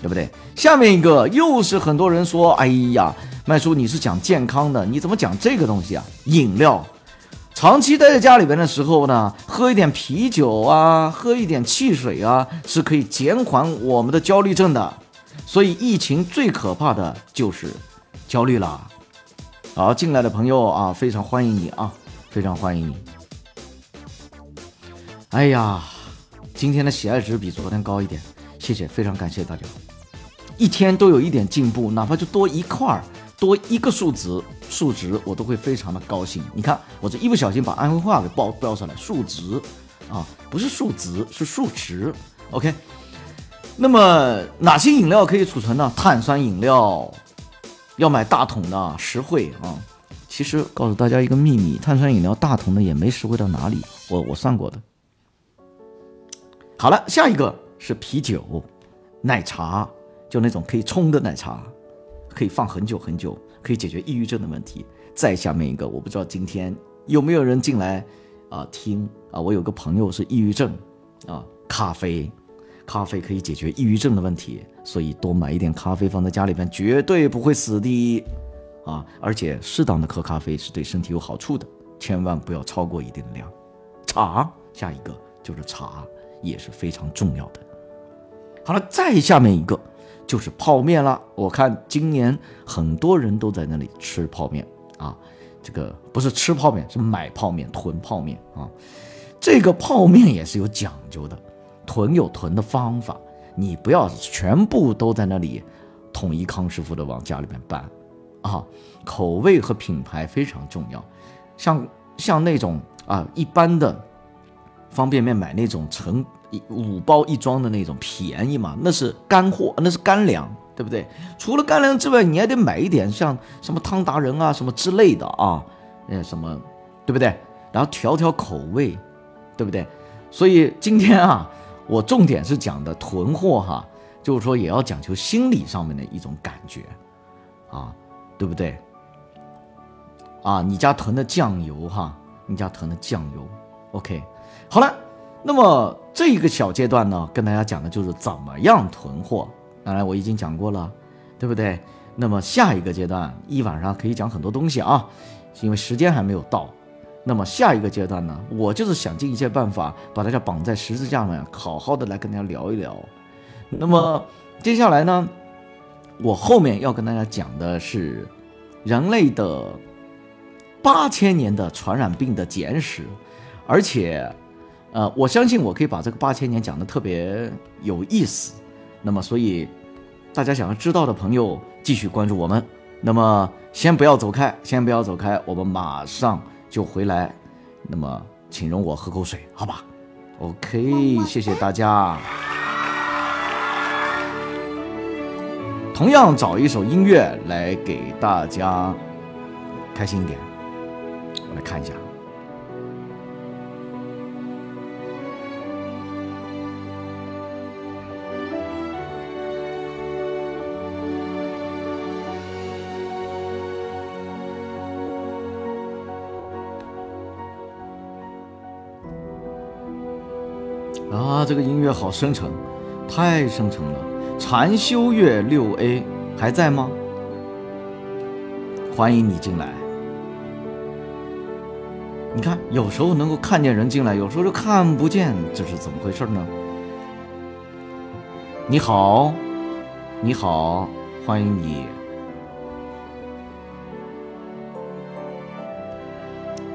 对不对？下面一个又是很多人说，哎呀，麦叔你是讲健康的，你怎么讲这个东西啊？饮料，长期待在家里边的时候呢，喝一点啤酒啊，喝一点汽水啊，是可以减缓我们的焦虑症的。所以疫情最可怕的就是焦虑啦。好，进来的朋友啊，非常欢迎你啊，非常欢迎你。哎呀，今天的喜爱值比昨天高一点，谢谢，非常感谢大家。一天都有一点进步，哪怕就多一块儿、多一个数值、数值，我都会非常的高兴。你看，我这一不小心把安徽话给报标上来，数值啊，不是数值，是数值。OK，那么哪些饮料可以储存呢？碳酸饮料。要买大桶的实惠啊！其实告诉大家一个秘密，碳酸饮料大桶的也没实惠到哪里。我我算过的。好了，下一个是啤酒、奶茶，就那种可以冲的奶茶，可以放很久很久，可以解决抑郁症的问题。再下面一个，我不知道今天有没有人进来啊听啊？我有个朋友是抑郁症啊，咖啡。咖啡可以解决抑郁症的问题，所以多买一点咖啡放在家里边，绝对不会死的啊！而且适当的喝咖啡是对身体有好处的，千万不要超过一定的量。茶，下一个就是茶，也是非常重要的。好了，再下面一个就是泡面了。我看今年很多人都在那里吃泡面啊，这个不是吃泡面，是买泡面、囤泡面啊。这个泡面也是有讲究的。囤有囤的方法，你不要全部都在那里统一康师傅的往家里面搬啊！口味和品牌非常重要。像像那种啊一般的方便面买那种成五包一装的那种便宜嘛，那是干货，那是干粮，对不对？除了干粮之外，你还得买一点像什么汤达人啊什么之类的啊，那什么，对不对？然后调调口味，对不对？所以今天啊。我重点是讲的囤货哈，就是说也要讲求心理上面的一种感觉，啊，对不对？啊，你家囤的酱油哈，你家囤的酱油，OK，好了，那么这一个小阶段呢，跟大家讲的就是怎么样囤货。当然我已经讲过了，对不对？那么下一个阶段一晚上可以讲很多东西啊，因为时间还没有到。那么下一个阶段呢，我就是想尽一切办法把大家绑在十字架上，好好的来跟大家聊一聊。那么接下来呢，我后面要跟大家讲的是人类的八千年的传染病的简史，而且，呃，我相信我可以把这个八千年讲的特别有意思。那么，所以大家想要知道的朋友，继续关注我们。那么，先不要走开，先不要走开，我们马上。就回来，那么请容我喝口水，好吧？OK，谢谢大家。同样找一首音乐来给大家开心一点，我来看一下。啊，这个音乐好深沉，太深沉了。禅修乐六 A 还在吗？欢迎你进来。你看，有时候能够看见人进来，有时候就看不见，这是怎么回事呢？你好，你好，欢迎你。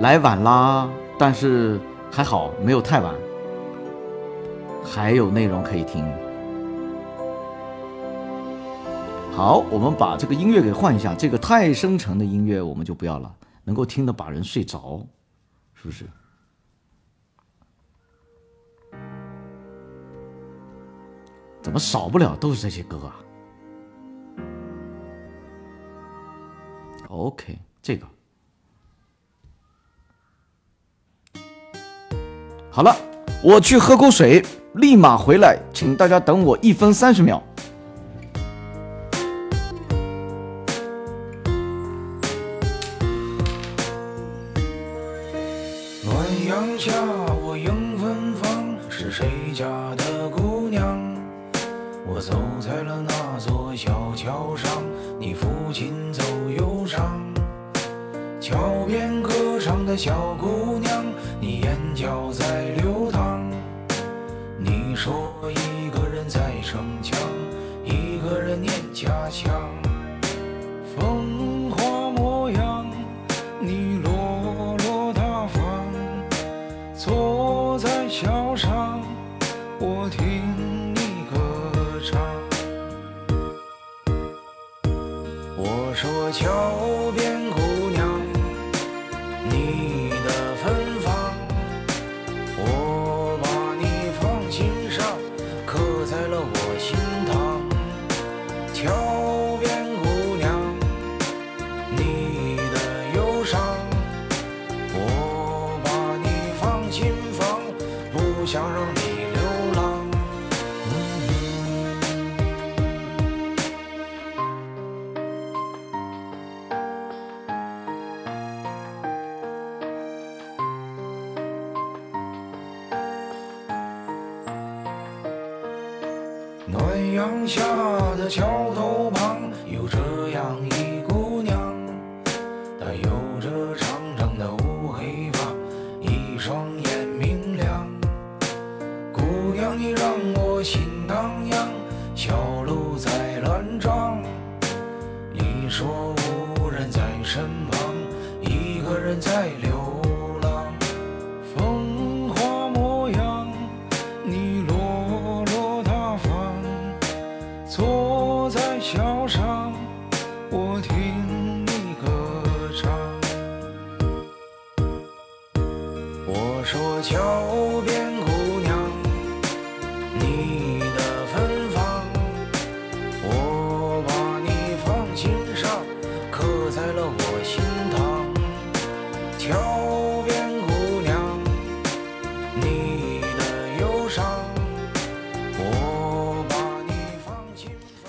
来晚啦，但是还好，没有太晚。还有内容可以听。好，我们把这个音乐给换一下，这个太深沉的音乐我们就不要了，能够听得把人睡着，是不是？怎么少不了都是这些歌啊。OK，这个好了，我去喝口水，立马回来，请大家等我一分三十秒。暖阳下，我迎芬芳，是谁家的姑娘？我走在了那座小桥上，你抚琴奏忧伤。桥边歌唱的小姑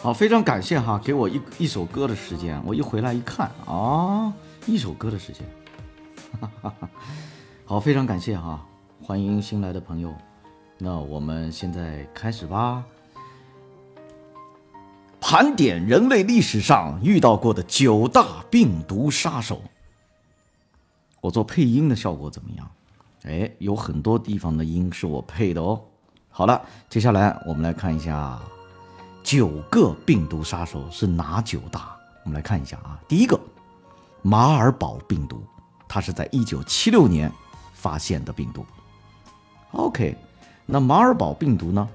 好，非常感谢哈，给我一一首歌的时间。我一回来一看啊，一首歌的时间，哈哈哈好，非常感谢哈，欢迎新来的朋友。那我们现在开始吧，盘点人类历史上遇到过的九大病毒杀手。我做配音的效果怎么样？哎，有很多地方的音是我配的哦。好了，接下来我们来看一下九个病毒杀手是哪九大？我们来看一下啊，第一个马尔堡病毒，它是在一九七六年发现的病毒。OK，那马尔堡病毒呢？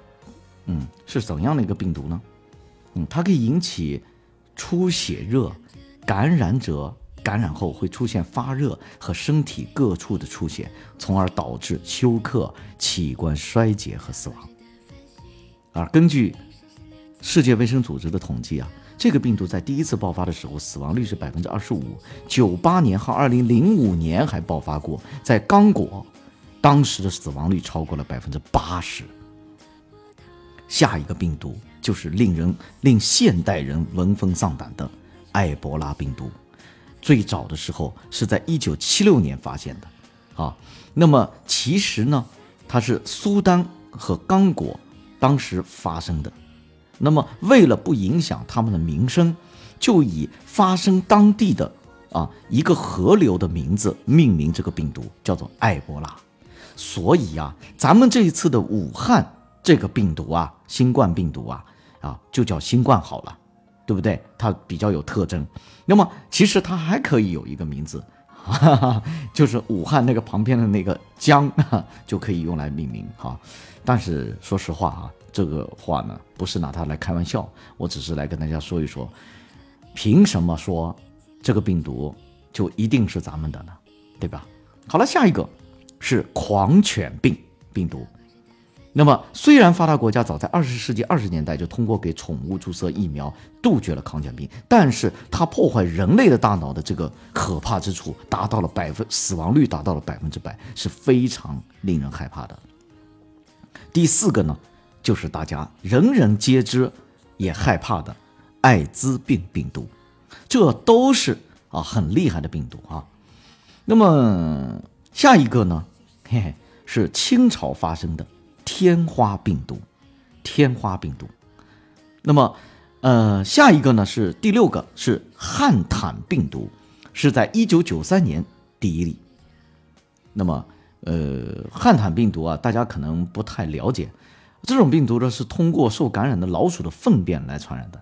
嗯，是怎样的一个病毒呢？嗯，它可以引起出血热，感染者感染后会出现发热和身体各处的出血，从而导致休克、器官衰竭和死亡。而根据世界卫生组织的统计啊，这个病毒在第一次爆发的时候，死亡率是百分之二十五。九八年和二零零五年还爆发过，在刚果，当时的死亡率超过了百分之八十。下一个病毒就是令人令现代人闻风丧胆的埃博拉病毒，最早的时候是在一九七六年发现的，啊，那么其实呢，它是苏丹和刚果当时发生的，那么为了不影响他们的名声，就以发生当地的啊一个河流的名字命名这个病毒，叫做埃博拉。所以啊，咱们这一次的武汉这个病毒啊，新冠病毒啊，啊就叫新冠好了，对不对？它比较有特征。那么其实它还可以有一个名字，哈哈哈，就是武汉那个旁边的那个江哈就可以用来命名哈。但是说实话啊，这个话呢不是拿它来开玩笑，我只是来跟大家说一说，凭什么说这个病毒就一定是咱们的呢？对吧？好了，下一个是狂犬病病毒。那么，虽然发达国家早在二十世纪二十年代就通过给宠物注射疫苗杜绝了狂犬病，但是它破坏人类的大脑的这个可怕之处达到了百分死亡率达到了百分之百，是非常令人害怕的。第四个呢，就是大家人人皆知也害怕的艾滋病病毒，这都是啊很厉害的病毒啊。那么下一个呢，嘿嘿，是清朝发生的。天花病毒，天花病毒。那么，呃，下一个呢是第六个是汉坦病毒，是在一九九三年第一例。那么，呃，汉坦病毒啊，大家可能不太了解，这种病毒呢是通过受感染的老鼠的粪便来传染的，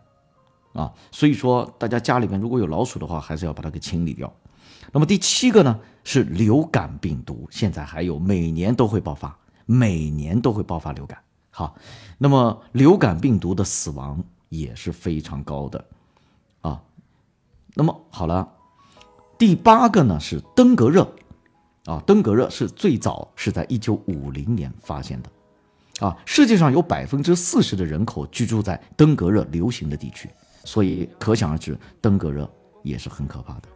啊，所以说大家家里面如果有老鼠的话，还是要把它给清理掉。那么第七个呢是流感病毒，现在还有每年都会爆发。每年都会爆发流感，好，那么流感病毒的死亡也是非常高的，啊，那么好了，第八个呢是登革热，啊，登革热是最早是在一九五零年发现的，啊，世界上有百分之四十的人口居住在登革热流行的地区，所以可想而知，登革热也是很可怕的。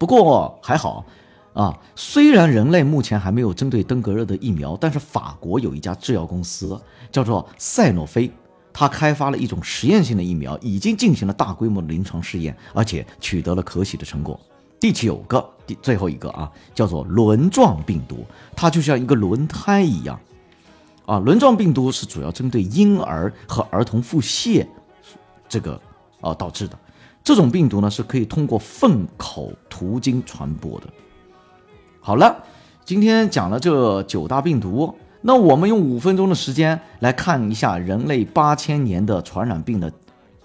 不过还好。啊，虽然人类目前还没有针对登革热的疫苗，但是法国有一家制药公司叫做赛诺菲，它开发了一种实验性的疫苗，已经进行了大规模的临床试验，而且取得了可喜的成果。第九个，第最后一个啊，叫做轮状病毒，它就像一个轮胎一样。啊，轮状病毒是主要针对婴儿和儿童腹泻这个啊导致的。这种病毒呢是可以通过粪口途径传播的。好了，今天讲了这九大病毒，那我们用五分钟的时间来看一下人类八千年的传染病的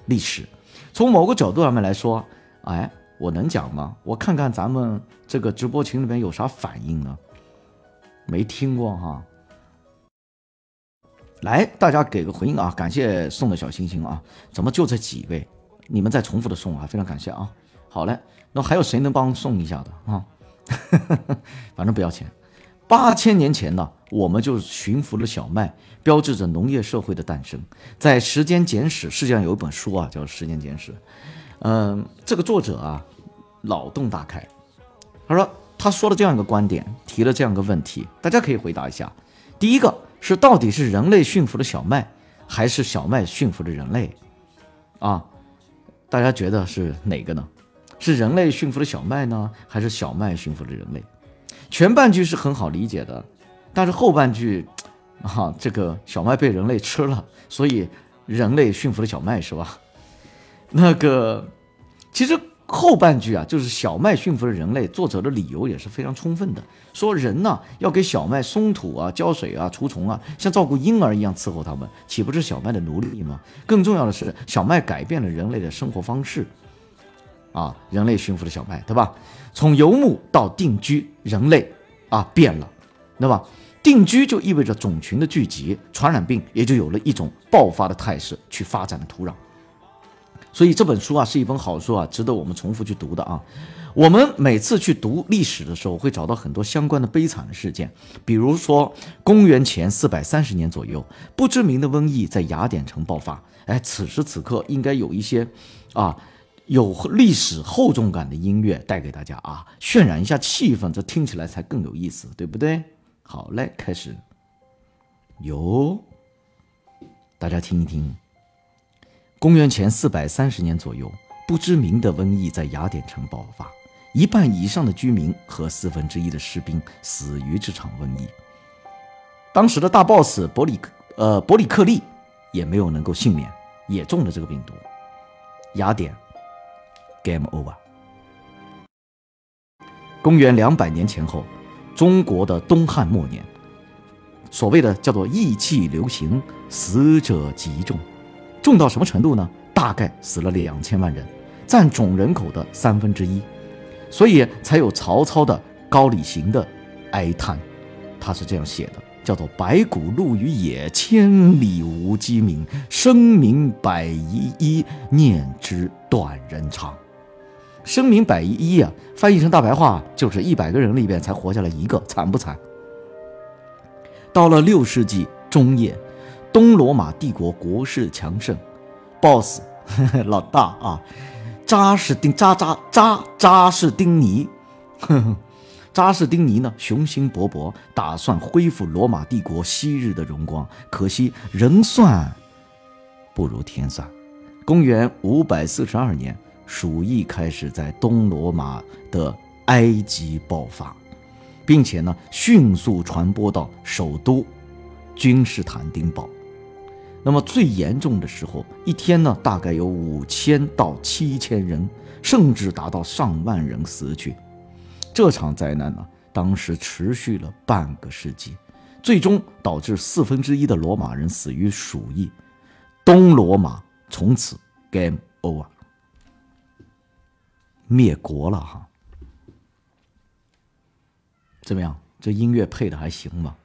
历史。从某个角度上面来说，哎，我能讲吗？我看看咱们这个直播群里面有啥反应呢？没听过哈。来，大家给个回应啊！感谢送的小星星啊！怎么就这几位？你们再重复的送啊，非常感谢啊！好嘞，那还有谁能帮送一下的啊？反正不要钱。八千年前呢，我们就驯服了小麦，标志着农业社会的诞生。在《时间简史》，世界上有一本书啊，叫《时间简史》。嗯，这个作者啊，脑洞大开。他说，他说了这样一个观点，提了这样一个问题，大家可以回答一下。第一个是，到底是人类驯服了小麦，还是小麦驯服了人类？啊，大家觉得是哪个呢？是人类驯服了小麦呢，还是小麦驯服了人类？前半句是很好理解的，但是后半句，啊，这个小麦被人类吃了，所以人类驯服了小麦，是吧？那个，其实后半句啊，就是小麦驯服了人类。作者的理由也是非常充分的，说人呢要给小麦松土啊、浇水啊、除虫啊，像照顾婴儿一样伺候他们，岂不是小麦的奴隶吗？更重要的是，小麦改变了人类的生活方式。啊，人类驯服了小麦，对吧？从游牧到定居，人类啊变了，对吧？定居就意味着种群的聚集，传染病也就有了一种爆发的态势，去发展的土壤。所以这本书啊是一本好书啊，值得我们重复去读的啊。我们每次去读历史的时候，会找到很多相关的悲惨的事件，比如说公元前四百三十年左右，不知名的瘟疫在雅典城爆发。哎，此时此刻应该有一些啊。有历史厚重感的音乐带给大家啊，渲染一下气氛，这听起来才更有意思，对不对？好嘞，开始。哟，大家听一听。公元前四百三十年左右，不知名的瘟疫在雅典城爆发，一半以上的居民和四分之一的士兵死于这场瘟疫。当时的大 boss 伯里克呃伯里克利也没有能够幸免，也中了这个病毒。雅典。Game over。公元两百年前后，中国的东汉末年，所谓的叫做疫气流行，死者极重，重到什么程度呢？大概死了两千万人，占总人口的三分之一，所以才有曹操的高里行的哀叹，他是这样写的，叫做“白骨露于野，千里无鸡鸣，生民百遗一，念之断人肠。”生民百遗一啊，翻译成大白话就是一百个人里边才活下来一个，惨不惨？到了六世纪中叶，东罗马帝国国势强盛，boss 老大啊，扎士丁扎扎扎扎士丁尼，呵 呵扎士丁尼呢雄心勃勃，打算恢复罗马帝国昔日的荣光，可惜人算不如天算。公元五百四十二年，鼠疫开始在东罗马的埃及爆发，并且呢迅速传播到首都君士坦丁堡。那么最严重的时候，一天呢大概有五千到七千人，甚至达到上万人死去。这场灾难呢，当时持续了半个世纪，最终导致四分之一的罗马人死于鼠疫，东罗马从此 game over，灭国了哈。怎么样？这音乐配的还行吧？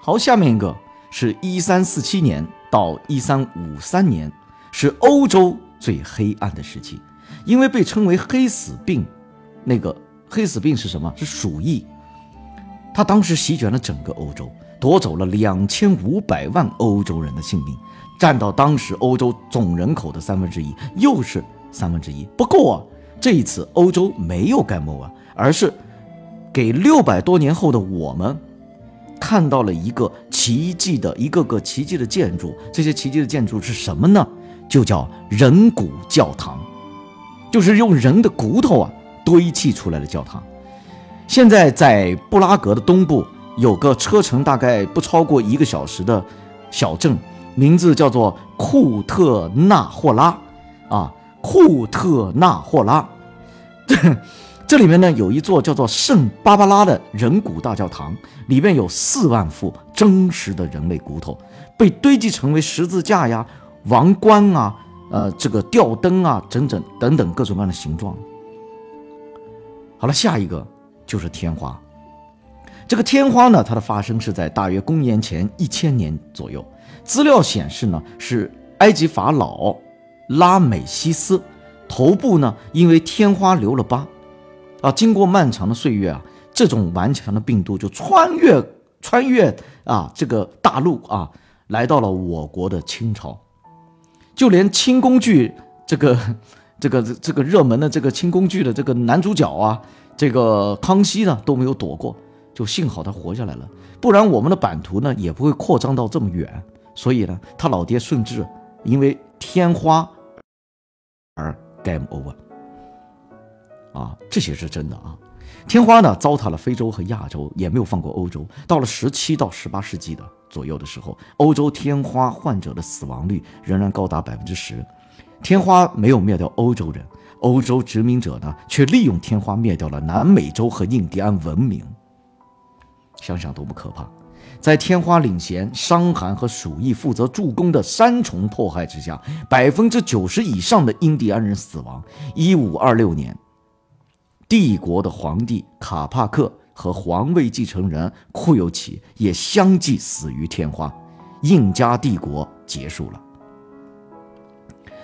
好，下面一个是一三四七年到一三五三年，是欧洲最黑暗的时期，因为被称为黑死病。那个黑死病是什么？是鼠疫。它当时席卷了整个欧洲，夺走了两千五百万欧洲人的性命，占到当时欧洲总人口的三分之一，又是三分之一，不够啊！这一次欧洲没有盖莫啊，而是给六百多年后的我们看到了一个奇迹的一个个奇迹的建筑。这些奇迹的建筑是什么呢？就叫人骨教堂，就是用人的骨头啊。堆砌出来的教堂，现在在布拉格的东部有个车程大概不超过一个小时的小镇，名字叫做库特纳霍拉啊，库特纳霍拉。这里面呢有一座叫做圣芭芭拉的人骨大教堂，里面有四万副真实的人类骨头，被堆积成为十字架呀、王冠啊、呃这个吊灯啊，整整等等各种各样的形状。好了，下一个就是天花。这个天花呢，它的发生是在大约公元前一千年左右。资料显示呢，是埃及法老拉美西斯头部呢因为天花留了疤啊。经过漫长的岁月啊，这种顽强的病毒就穿越穿越啊这个大陆啊，来到了我国的清朝。就连清宫剧这个。这个这个热门的这个清宫剧的这个男主角啊，这个康熙呢都没有躲过，就幸好他活下来了，不然我们的版图呢也不会扩张到这么远。所以呢，他老爹顺治因为天花而 game over 啊，这些是真的啊。天花呢糟蹋了非洲和亚洲，也没有放过欧洲。到了十七到十八世纪的左右的时候，欧洲天花患者的死亡率仍然高达百分之十。天花没有灭掉欧洲人，欧洲殖民者呢，却利用天花灭掉了南美洲和印第安文明。想想多么可怕！在天花领衔、伤寒和鼠疫负责助攻的三重迫害之下，百分之九十以上的印第安人死亡。一五二六年，帝国的皇帝卡帕克和皇位继承人库尤奇也相继死于天花，印加帝国结束了。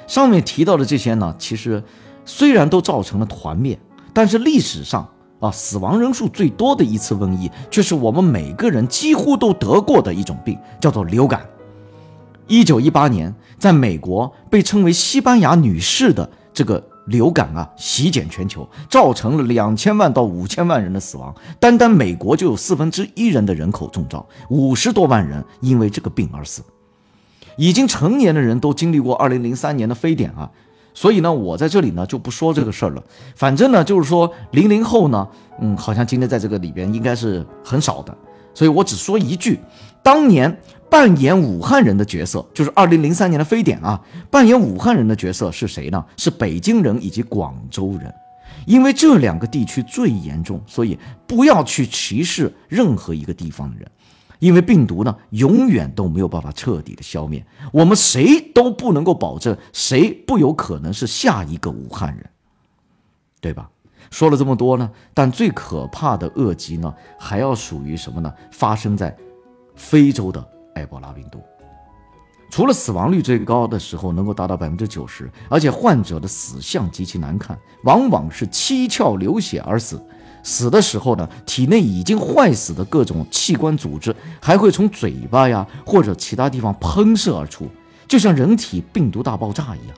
上面提到的这些呢，其实虽然都造成了团灭，但是历史上啊死亡人数最多的一次瘟疫，却是我们每个人几乎都得过的一种病，叫做流感。一九一八年，在美国被称为“西班牙女士”的这个流感啊，席卷全球，造成了两千万到五千万人的死亡。单单美国就有四分之一人的人口中招，五十多万人因为这个病而死。已经成年的人都经历过二零零三年的非典啊，所以呢，我在这里呢就不说这个事儿了。反正呢，就是说零零后呢，嗯，好像今天在这个里边应该是很少的，所以我只说一句：当年扮演武汉人的角色，就是二零零三年的非典啊，扮演武汉人的角色是谁呢？是北京人以及广州人，因为这两个地区最严重，所以不要去歧视任何一个地方的人。因为病毒呢，永远都没有办法彻底的消灭，我们谁都不能够保证谁不有可能是下一个武汉人，对吧？说了这么多呢，但最可怕的恶疾呢，还要属于什么呢？发生在非洲的埃博拉病毒，除了死亡率最高的时候能够达到百分之九十，而且患者的死相极其难看，往往是七窍流血而死。死的时候呢，体内已经坏死的各种器官组织还会从嘴巴呀或者其他地方喷射而出，就像人体病毒大爆炸一样。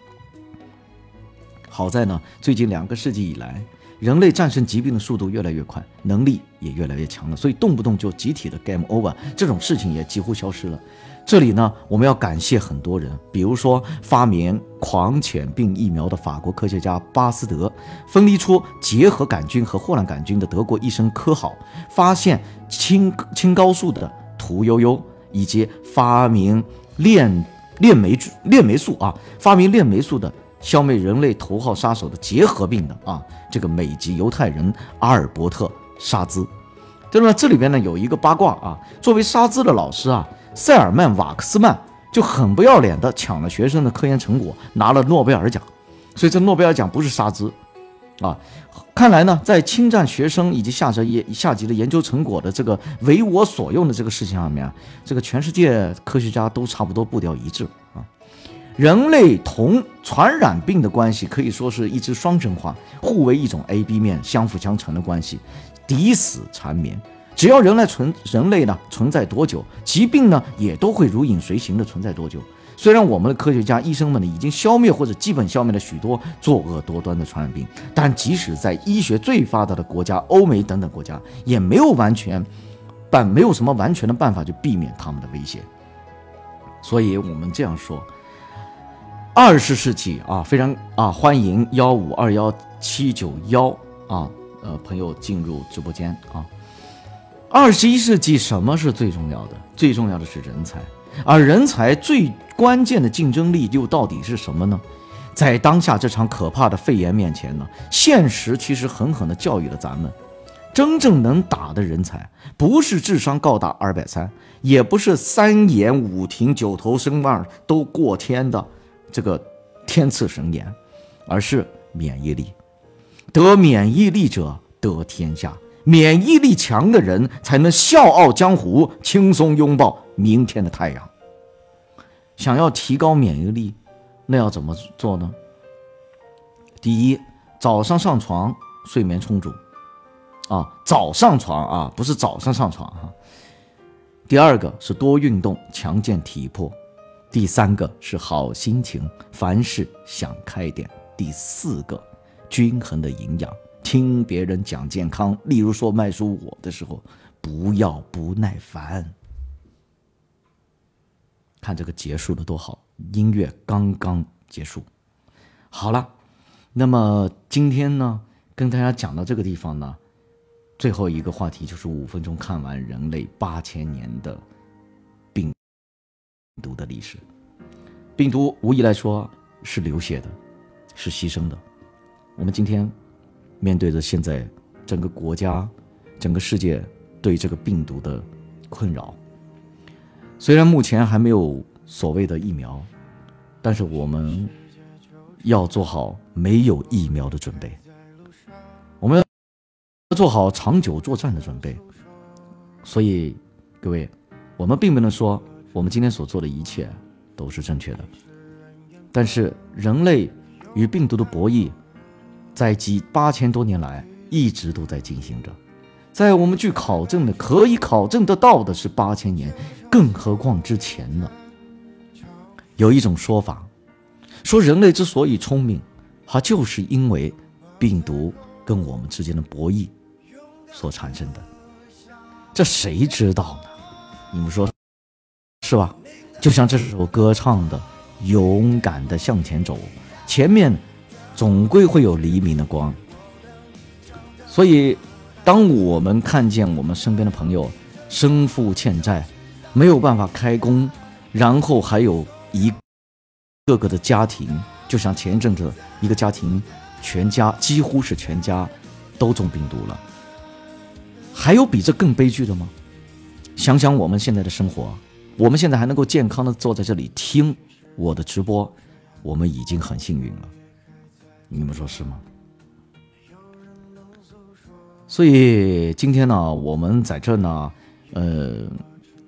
好在呢，最近两个世纪以来，人类战胜疾病的速度越来越快，能力也越来越强了，所以动不动就集体的 game over 这种事情也几乎消失了。这里呢，我们要感谢很多人，比如说发明狂犬病疫苗的法国科学家巴斯德，分离出结核杆菌和霍乱杆菌的德国医生科好，发现青青蒿素的屠呦呦，以及发明链链霉链霉素啊，发明链霉素的消灭人类头号杀手的结核病的啊，这个美籍犹太人阿尔伯特沙兹。对吧？这里边呢有一个八卦啊，作为沙兹的老师啊。塞尔曼·瓦克斯曼就很不要脸地抢了学生的科研成果，拿了诺贝尔奖。所以这诺贝尔奖不是沙兹啊。看来呢，在侵占学生以及下级研下级的研究成果的这个为我所用的这个事情上面啊，这个全世界科学家都差不多步调一致。人类同传染病的关系可以说是一支双生花，互为一种 A B 面，相辅相成的关系，抵死缠绵。只要人类存人类呢存在多久，疾病呢也都会如影随形的存在多久。虽然我们的科学家、医生们呢已经消灭或者基本消灭了许多作恶多端的传染病，但即使在医学最发达的国家欧美等等国家，也没有完全办没有什么完全的办法去避免他们的威胁。所以我们这样说，二十世纪啊，非常啊欢迎幺五二幺七九幺啊呃朋友进入直播间啊。二十一世纪，什么是最重要的？最重要的是人才，而人才最关键的竞争力又到底是什么呢？在当下这场可怕的肺炎面前呢？现实其实狠狠地教育了咱们：真正能打的人才，不是智商高达二百三，也不是三言五听九头身腕都过天的这个天赐神颜，而是免疫力。得免疫力者得天下。免疫力强的人才能笑傲江湖，轻松拥抱明天的太阳。想要提高免疫力，那要怎么做呢？第一，早上上床睡眠充足，啊，早上床啊，不是早上上床哈。第二个是多运动，强健体魄。第三个是好心情，凡事想开点。第四个，均衡的营养。听别人讲健康，例如说卖书我的时候，不要不耐烦。看这个结束的多好，音乐刚刚结束。好了，那么今天呢，跟大家讲到这个地方呢，最后一个话题就是五分钟看完人类八千年的毒的历史。病毒无疑来说是流血的，是牺牲的。我们今天。面对着现在整个国家、整个世界对这个病毒的困扰，虽然目前还没有所谓的疫苗，但是我们要做好没有疫苗的准备，我们要做好长久作战的准备。所以，各位，我们并不能说我们今天所做的一切都是正确的，但是人类与病毒的博弈。在几八千多年来，一直都在进行着。在我们据考证的，可以考证得到的是八千年，更何况之前呢？有一种说法，说人类之所以聪明，它就是因为病毒跟我们之间的博弈所产生的。这谁知道呢？你们说是吧？就像这首歌唱的：“勇敢的向前走，前面。”总归会有黎明的光，所以，当我们看见我们身边的朋友身负欠债，没有办法开工，然后还有一个个的家庭，就像前一阵子一个家庭，全家几乎是全家都中病毒了，还有比这更悲剧的吗？想想我们现在的生活，我们现在还能够健康的坐在这里听我的直播，我们已经很幸运了。你们说是吗？所以今天呢，我们在这呢，呃，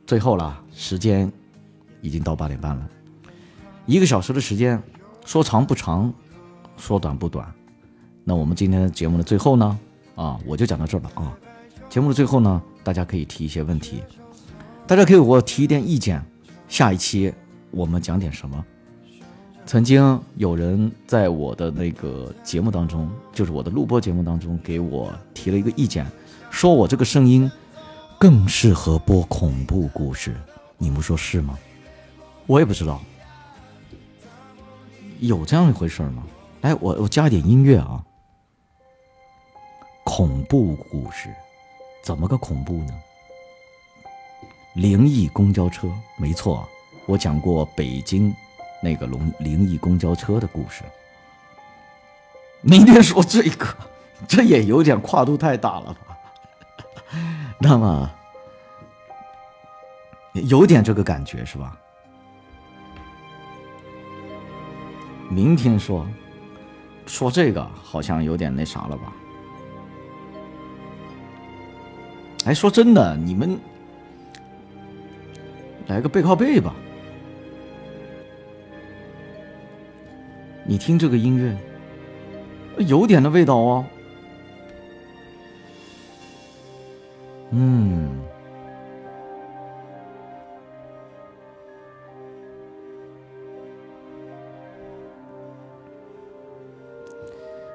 最后了，时间已经到八点半了，一个小时的时间，说长不长，说短不短。那我们今天的节目的最后呢，啊，我就讲到这儿了啊。节目的最后呢，大家可以提一些问题，大家可以给我提一点意见，下一期我们讲点什么？曾经有人在我的那个节目当中，就是我的录播节目当中，给我提了一个意见，说我这个声音更适合播恐怖故事。你们说是吗？我也不知道，有这样一回事吗？来，我我加一点音乐啊。恐怖故事，怎么个恐怖呢？灵异公交车，没错，我讲过北京。那个龙灵异公交车的故事，明天说这个，这也有点跨度太大了吧？那么有点这个感觉是吧？明天说说这个好像有点那啥了吧？哎，说真的，你们来个背靠背吧。你听这个音乐，有点的味道哦。嗯，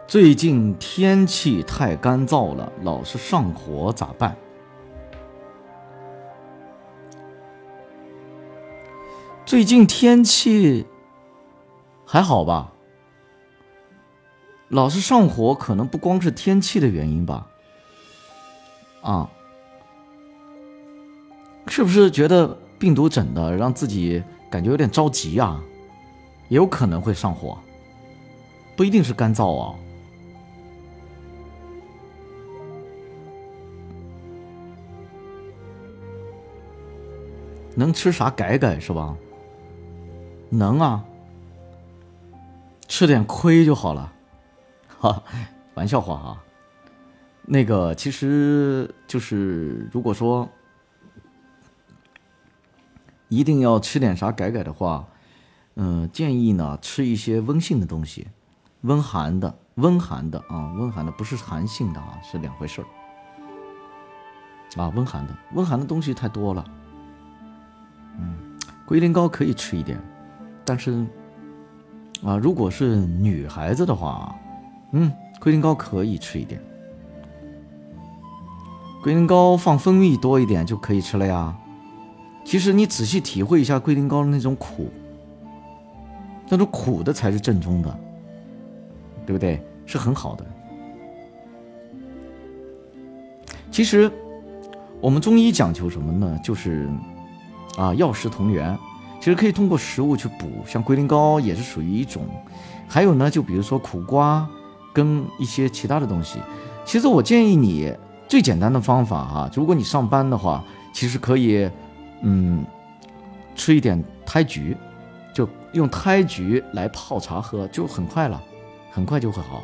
最近天气太干燥了，老是上火，咋办？最近天气还好吧？老是上火，可能不光是天气的原因吧？啊，是不是觉得病毒整的让自己感觉有点着急啊？也有可能会上火，不一定是干燥啊。能吃啥改改是吧？能啊，吃点亏就好了。哈，玩笑话啊。那个其实就是，如果说一定要吃点啥改改的话，嗯，建议呢吃一些温性的东西，温寒的，温寒的啊，温寒的不是寒性的啊，是两回事儿。啊，温寒的，温寒的东西太多了。嗯，龟苓膏可以吃一点，但是啊，如果是女孩子的话。嗯，龟苓膏可以吃一点，龟苓膏放蜂蜜多一点就可以吃了呀。其实你仔细体会一下龟苓膏的那种苦，那种苦的才是正宗的，对不对？是很好的。其实我们中医讲究什么呢？就是啊，药食同源。其实可以通过食物去补，像龟苓膏也是属于一种。还有呢，就比如说苦瓜。跟一些其他的东西，其实我建议你最简单的方法哈，如果你上班的话，其实可以，嗯，吃一点胎菊，就用胎菊来泡茶喝，就很快了，很快就会好。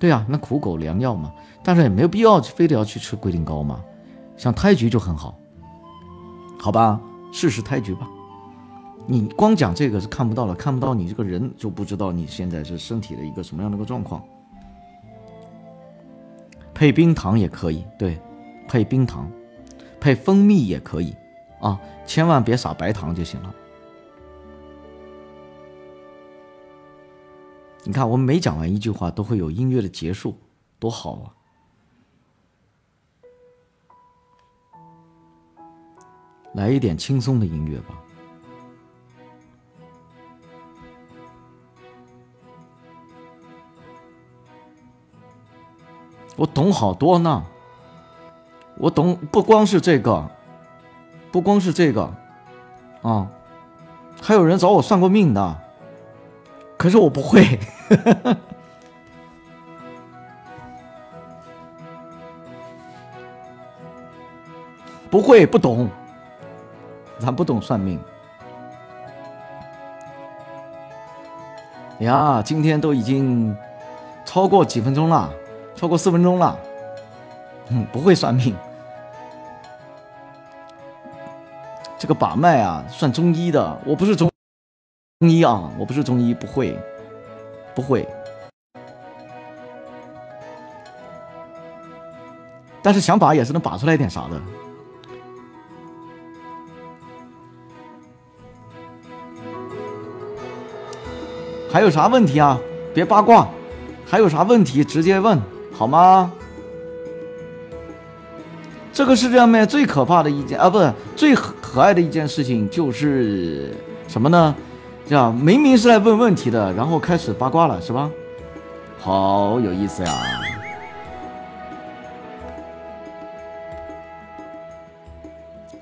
对呀，那苦狗良药嘛，但是也没有必要非得要去吃龟苓膏嘛，像胎菊就很好，好吧，试试胎菊吧。你光讲这个是看不到了，看不到你这个人就不知道你现在是身体的一个什么样的一个状况。配冰糖也可以，对，配冰糖，配蜂蜜也可以，啊，千万别撒白糖就行了。你看，我们每讲完一句话都会有音乐的结束，多好啊！来一点轻松的音乐吧。我懂好多呢，我懂不光是这个，不光是这个，啊，还有人找我算过命的，可是我不会，不会不懂，咱不懂算命。呀，今天都已经超过几分钟了。超过四分钟了，嗯，不会算命。这个把脉啊，算中医的，我不是中中医啊，我不是中医，不会，不会。但是想把也是能把出来点啥的。还有啥问题啊？别八卦，还有啥问题直接问好吗？这个世界上面最可怕的一件啊，不是最可爱的一件事情就是什么呢？叫明明是来问问题的，然后开始八卦了，是吧？好有意思呀！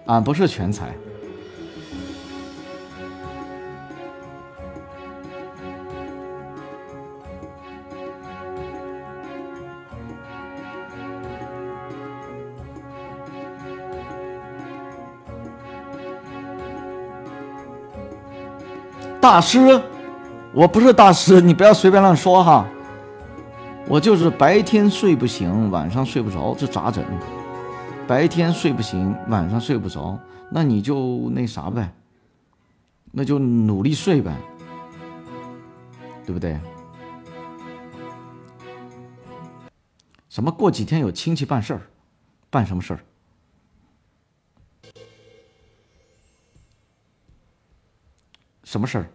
俺不是全才。大师，我不是大师，你不要随便乱说哈。我就是白天睡不醒，晚上睡不着，这咋整？白天睡不醒，晚上睡不着，那你就那啥呗，那就努力睡呗，对不对？什么过几天有亲戚办事儿，办什么事儿？什么事儿？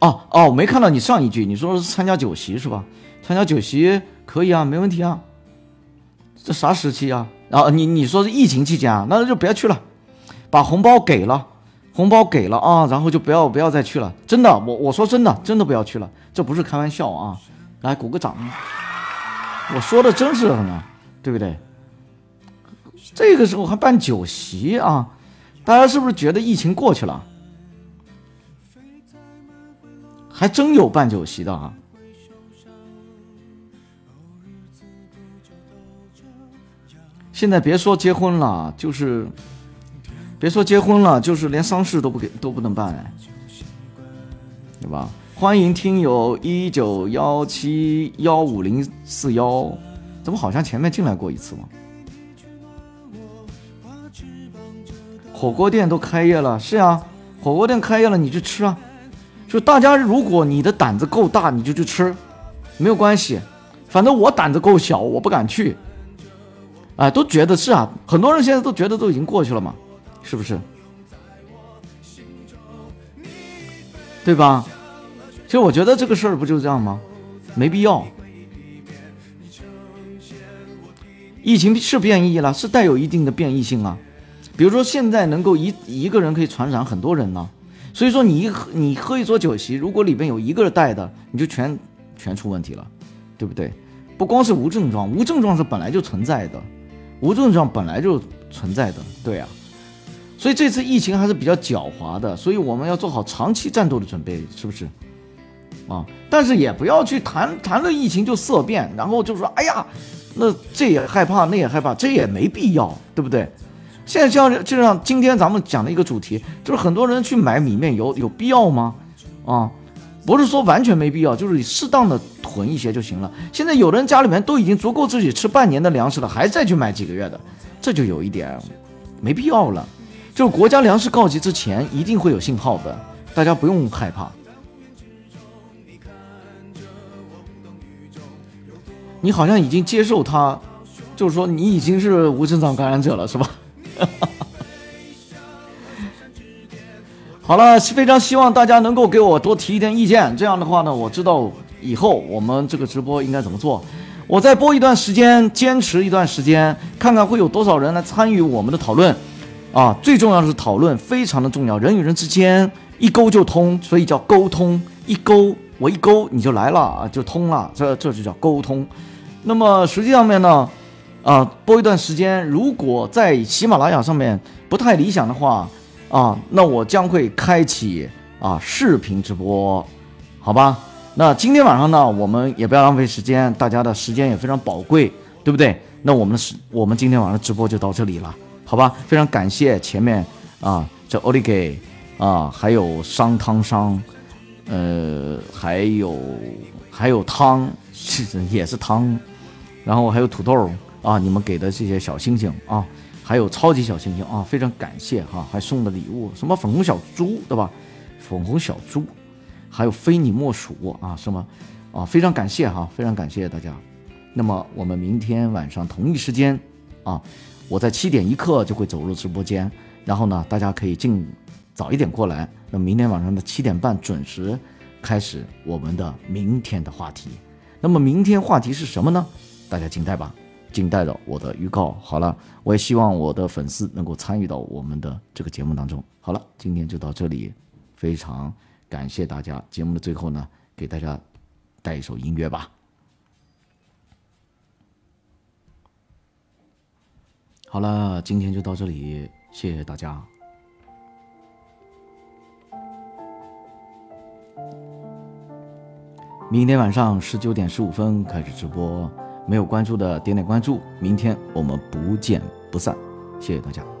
哦哦，没看到你上一句，你说是参加酒席是吧？参加酒席可以啊，没问题啊。这啥时期啊？啊，你你说是疫情期间啊？那就别去了，把红包给了，红包给了啊，然后就不要不要再去了。真的，我我说真的，真的不要去了，这不是开玩笑啊！来鼓个掌。我说的真是呢，对不对？这个时候还办酒席啊？大家是不是觉得疫情过去了？还真有办酒席的啊！现在别说结婚了，就是别说结婚了，就是连丧事都不给都不能办，对吧？欢迎听友一九幺七幺五零四幺，怎么好像前面进来过一次吗？火锅店都开业了，是呀，火锅店开业了，你去吃啊。就大家，如果你的胆子够大，你就去吃，没有关系。反正我胆子够小，我不敢去。哎，都觉得是啊，很多人现在都觉得都已经过去了嘛，是不是？对吧？其实我觉得这个事儿不就这样吗？没必要。疫情是变异了，是带有一定的变异性啊。比如说现在能够一一个人可以传染很多人呢。所以说，你一喝你喝一桌酒席，如果里边有一个带的，你就全全出问题了，对不对？不光是无症状，无症状是本来就存在的，无症状本来就存在的，对啊。所以这次疫情还是比较狡猾的，所以我们要做好长期战斗的准备，是不是？啊，但是也不要去谈谈论疫情就色变，然后就说，哎呀，那这也害怕，那也害怕，这也没必要，对不对？现在像就像今天咱们讲的一个主题，就是很多人去买米面油，有必要吗？啊，不是说完全没必要，就是适当的囤一些就行了。现在有的人家里面都已经足够自己吃半年的粮食了，还再去买几个月的，这就有一点没必要了。就是国家粮食告急之前，一定会有信号的，大家不用害怕。你好像已经接受他，就是说你已经是无症状感染者了，是吧？好了，非常希望大家能够给我多提一点意见。这样的话呢，我知道以后我们这个直播应该怎么做。我再播一段时间，坚持一段时间，看看会有多少人来参与我们的讨论。啊，最重要的是讨论，非常的重要。人与人之间一沟就通，所以叫沟通。一沟，我一沟你就来了啊，就通了。这这就叫沟通。那么实际上面呢？啊，播一段时间。如果在喜马拉雅上面不太理想的话，啊，那我将会开启啊视频直播，好吧？那今天晚上呢，我们也不要浪费时间，大家的时间也非常宝贵，对不对？那我们的时，我们今天晚上直播就到这里了，好吧？非常感谢前面啊，这奥利给啊，还有商汤商，呃，还有还有汤，是也是汤，然后还有土豆。啊，你们给的这些小星星啊，还有超级小星星啊，非常感谢哈，还送的礼物什么粉红小猪对吧？粉红小猪，还有非你莫属啊什么啊，非常感谢哈，非常感谢大家。那么我们明天晚上同一时间啊，我在七点一刻就会走入直播间，然后呢，大家可以尽早一点过来。那明天晚上的七点半准时开始我们的明天的话题。那么明天话题是什么呢？大家静待吧，静待着我的预告。好了，我也希望我的粉丝能够参与到我们的这个节目当中。好了，今天就到这里，非常感谢大家。节目的最后呢，给大家带一首音乐吧。好了，今天就到这里，谢谢大家。明天晚上十九点十五分开始直播，没有关注的点点关注，明天我们不见不散，谢谢大家。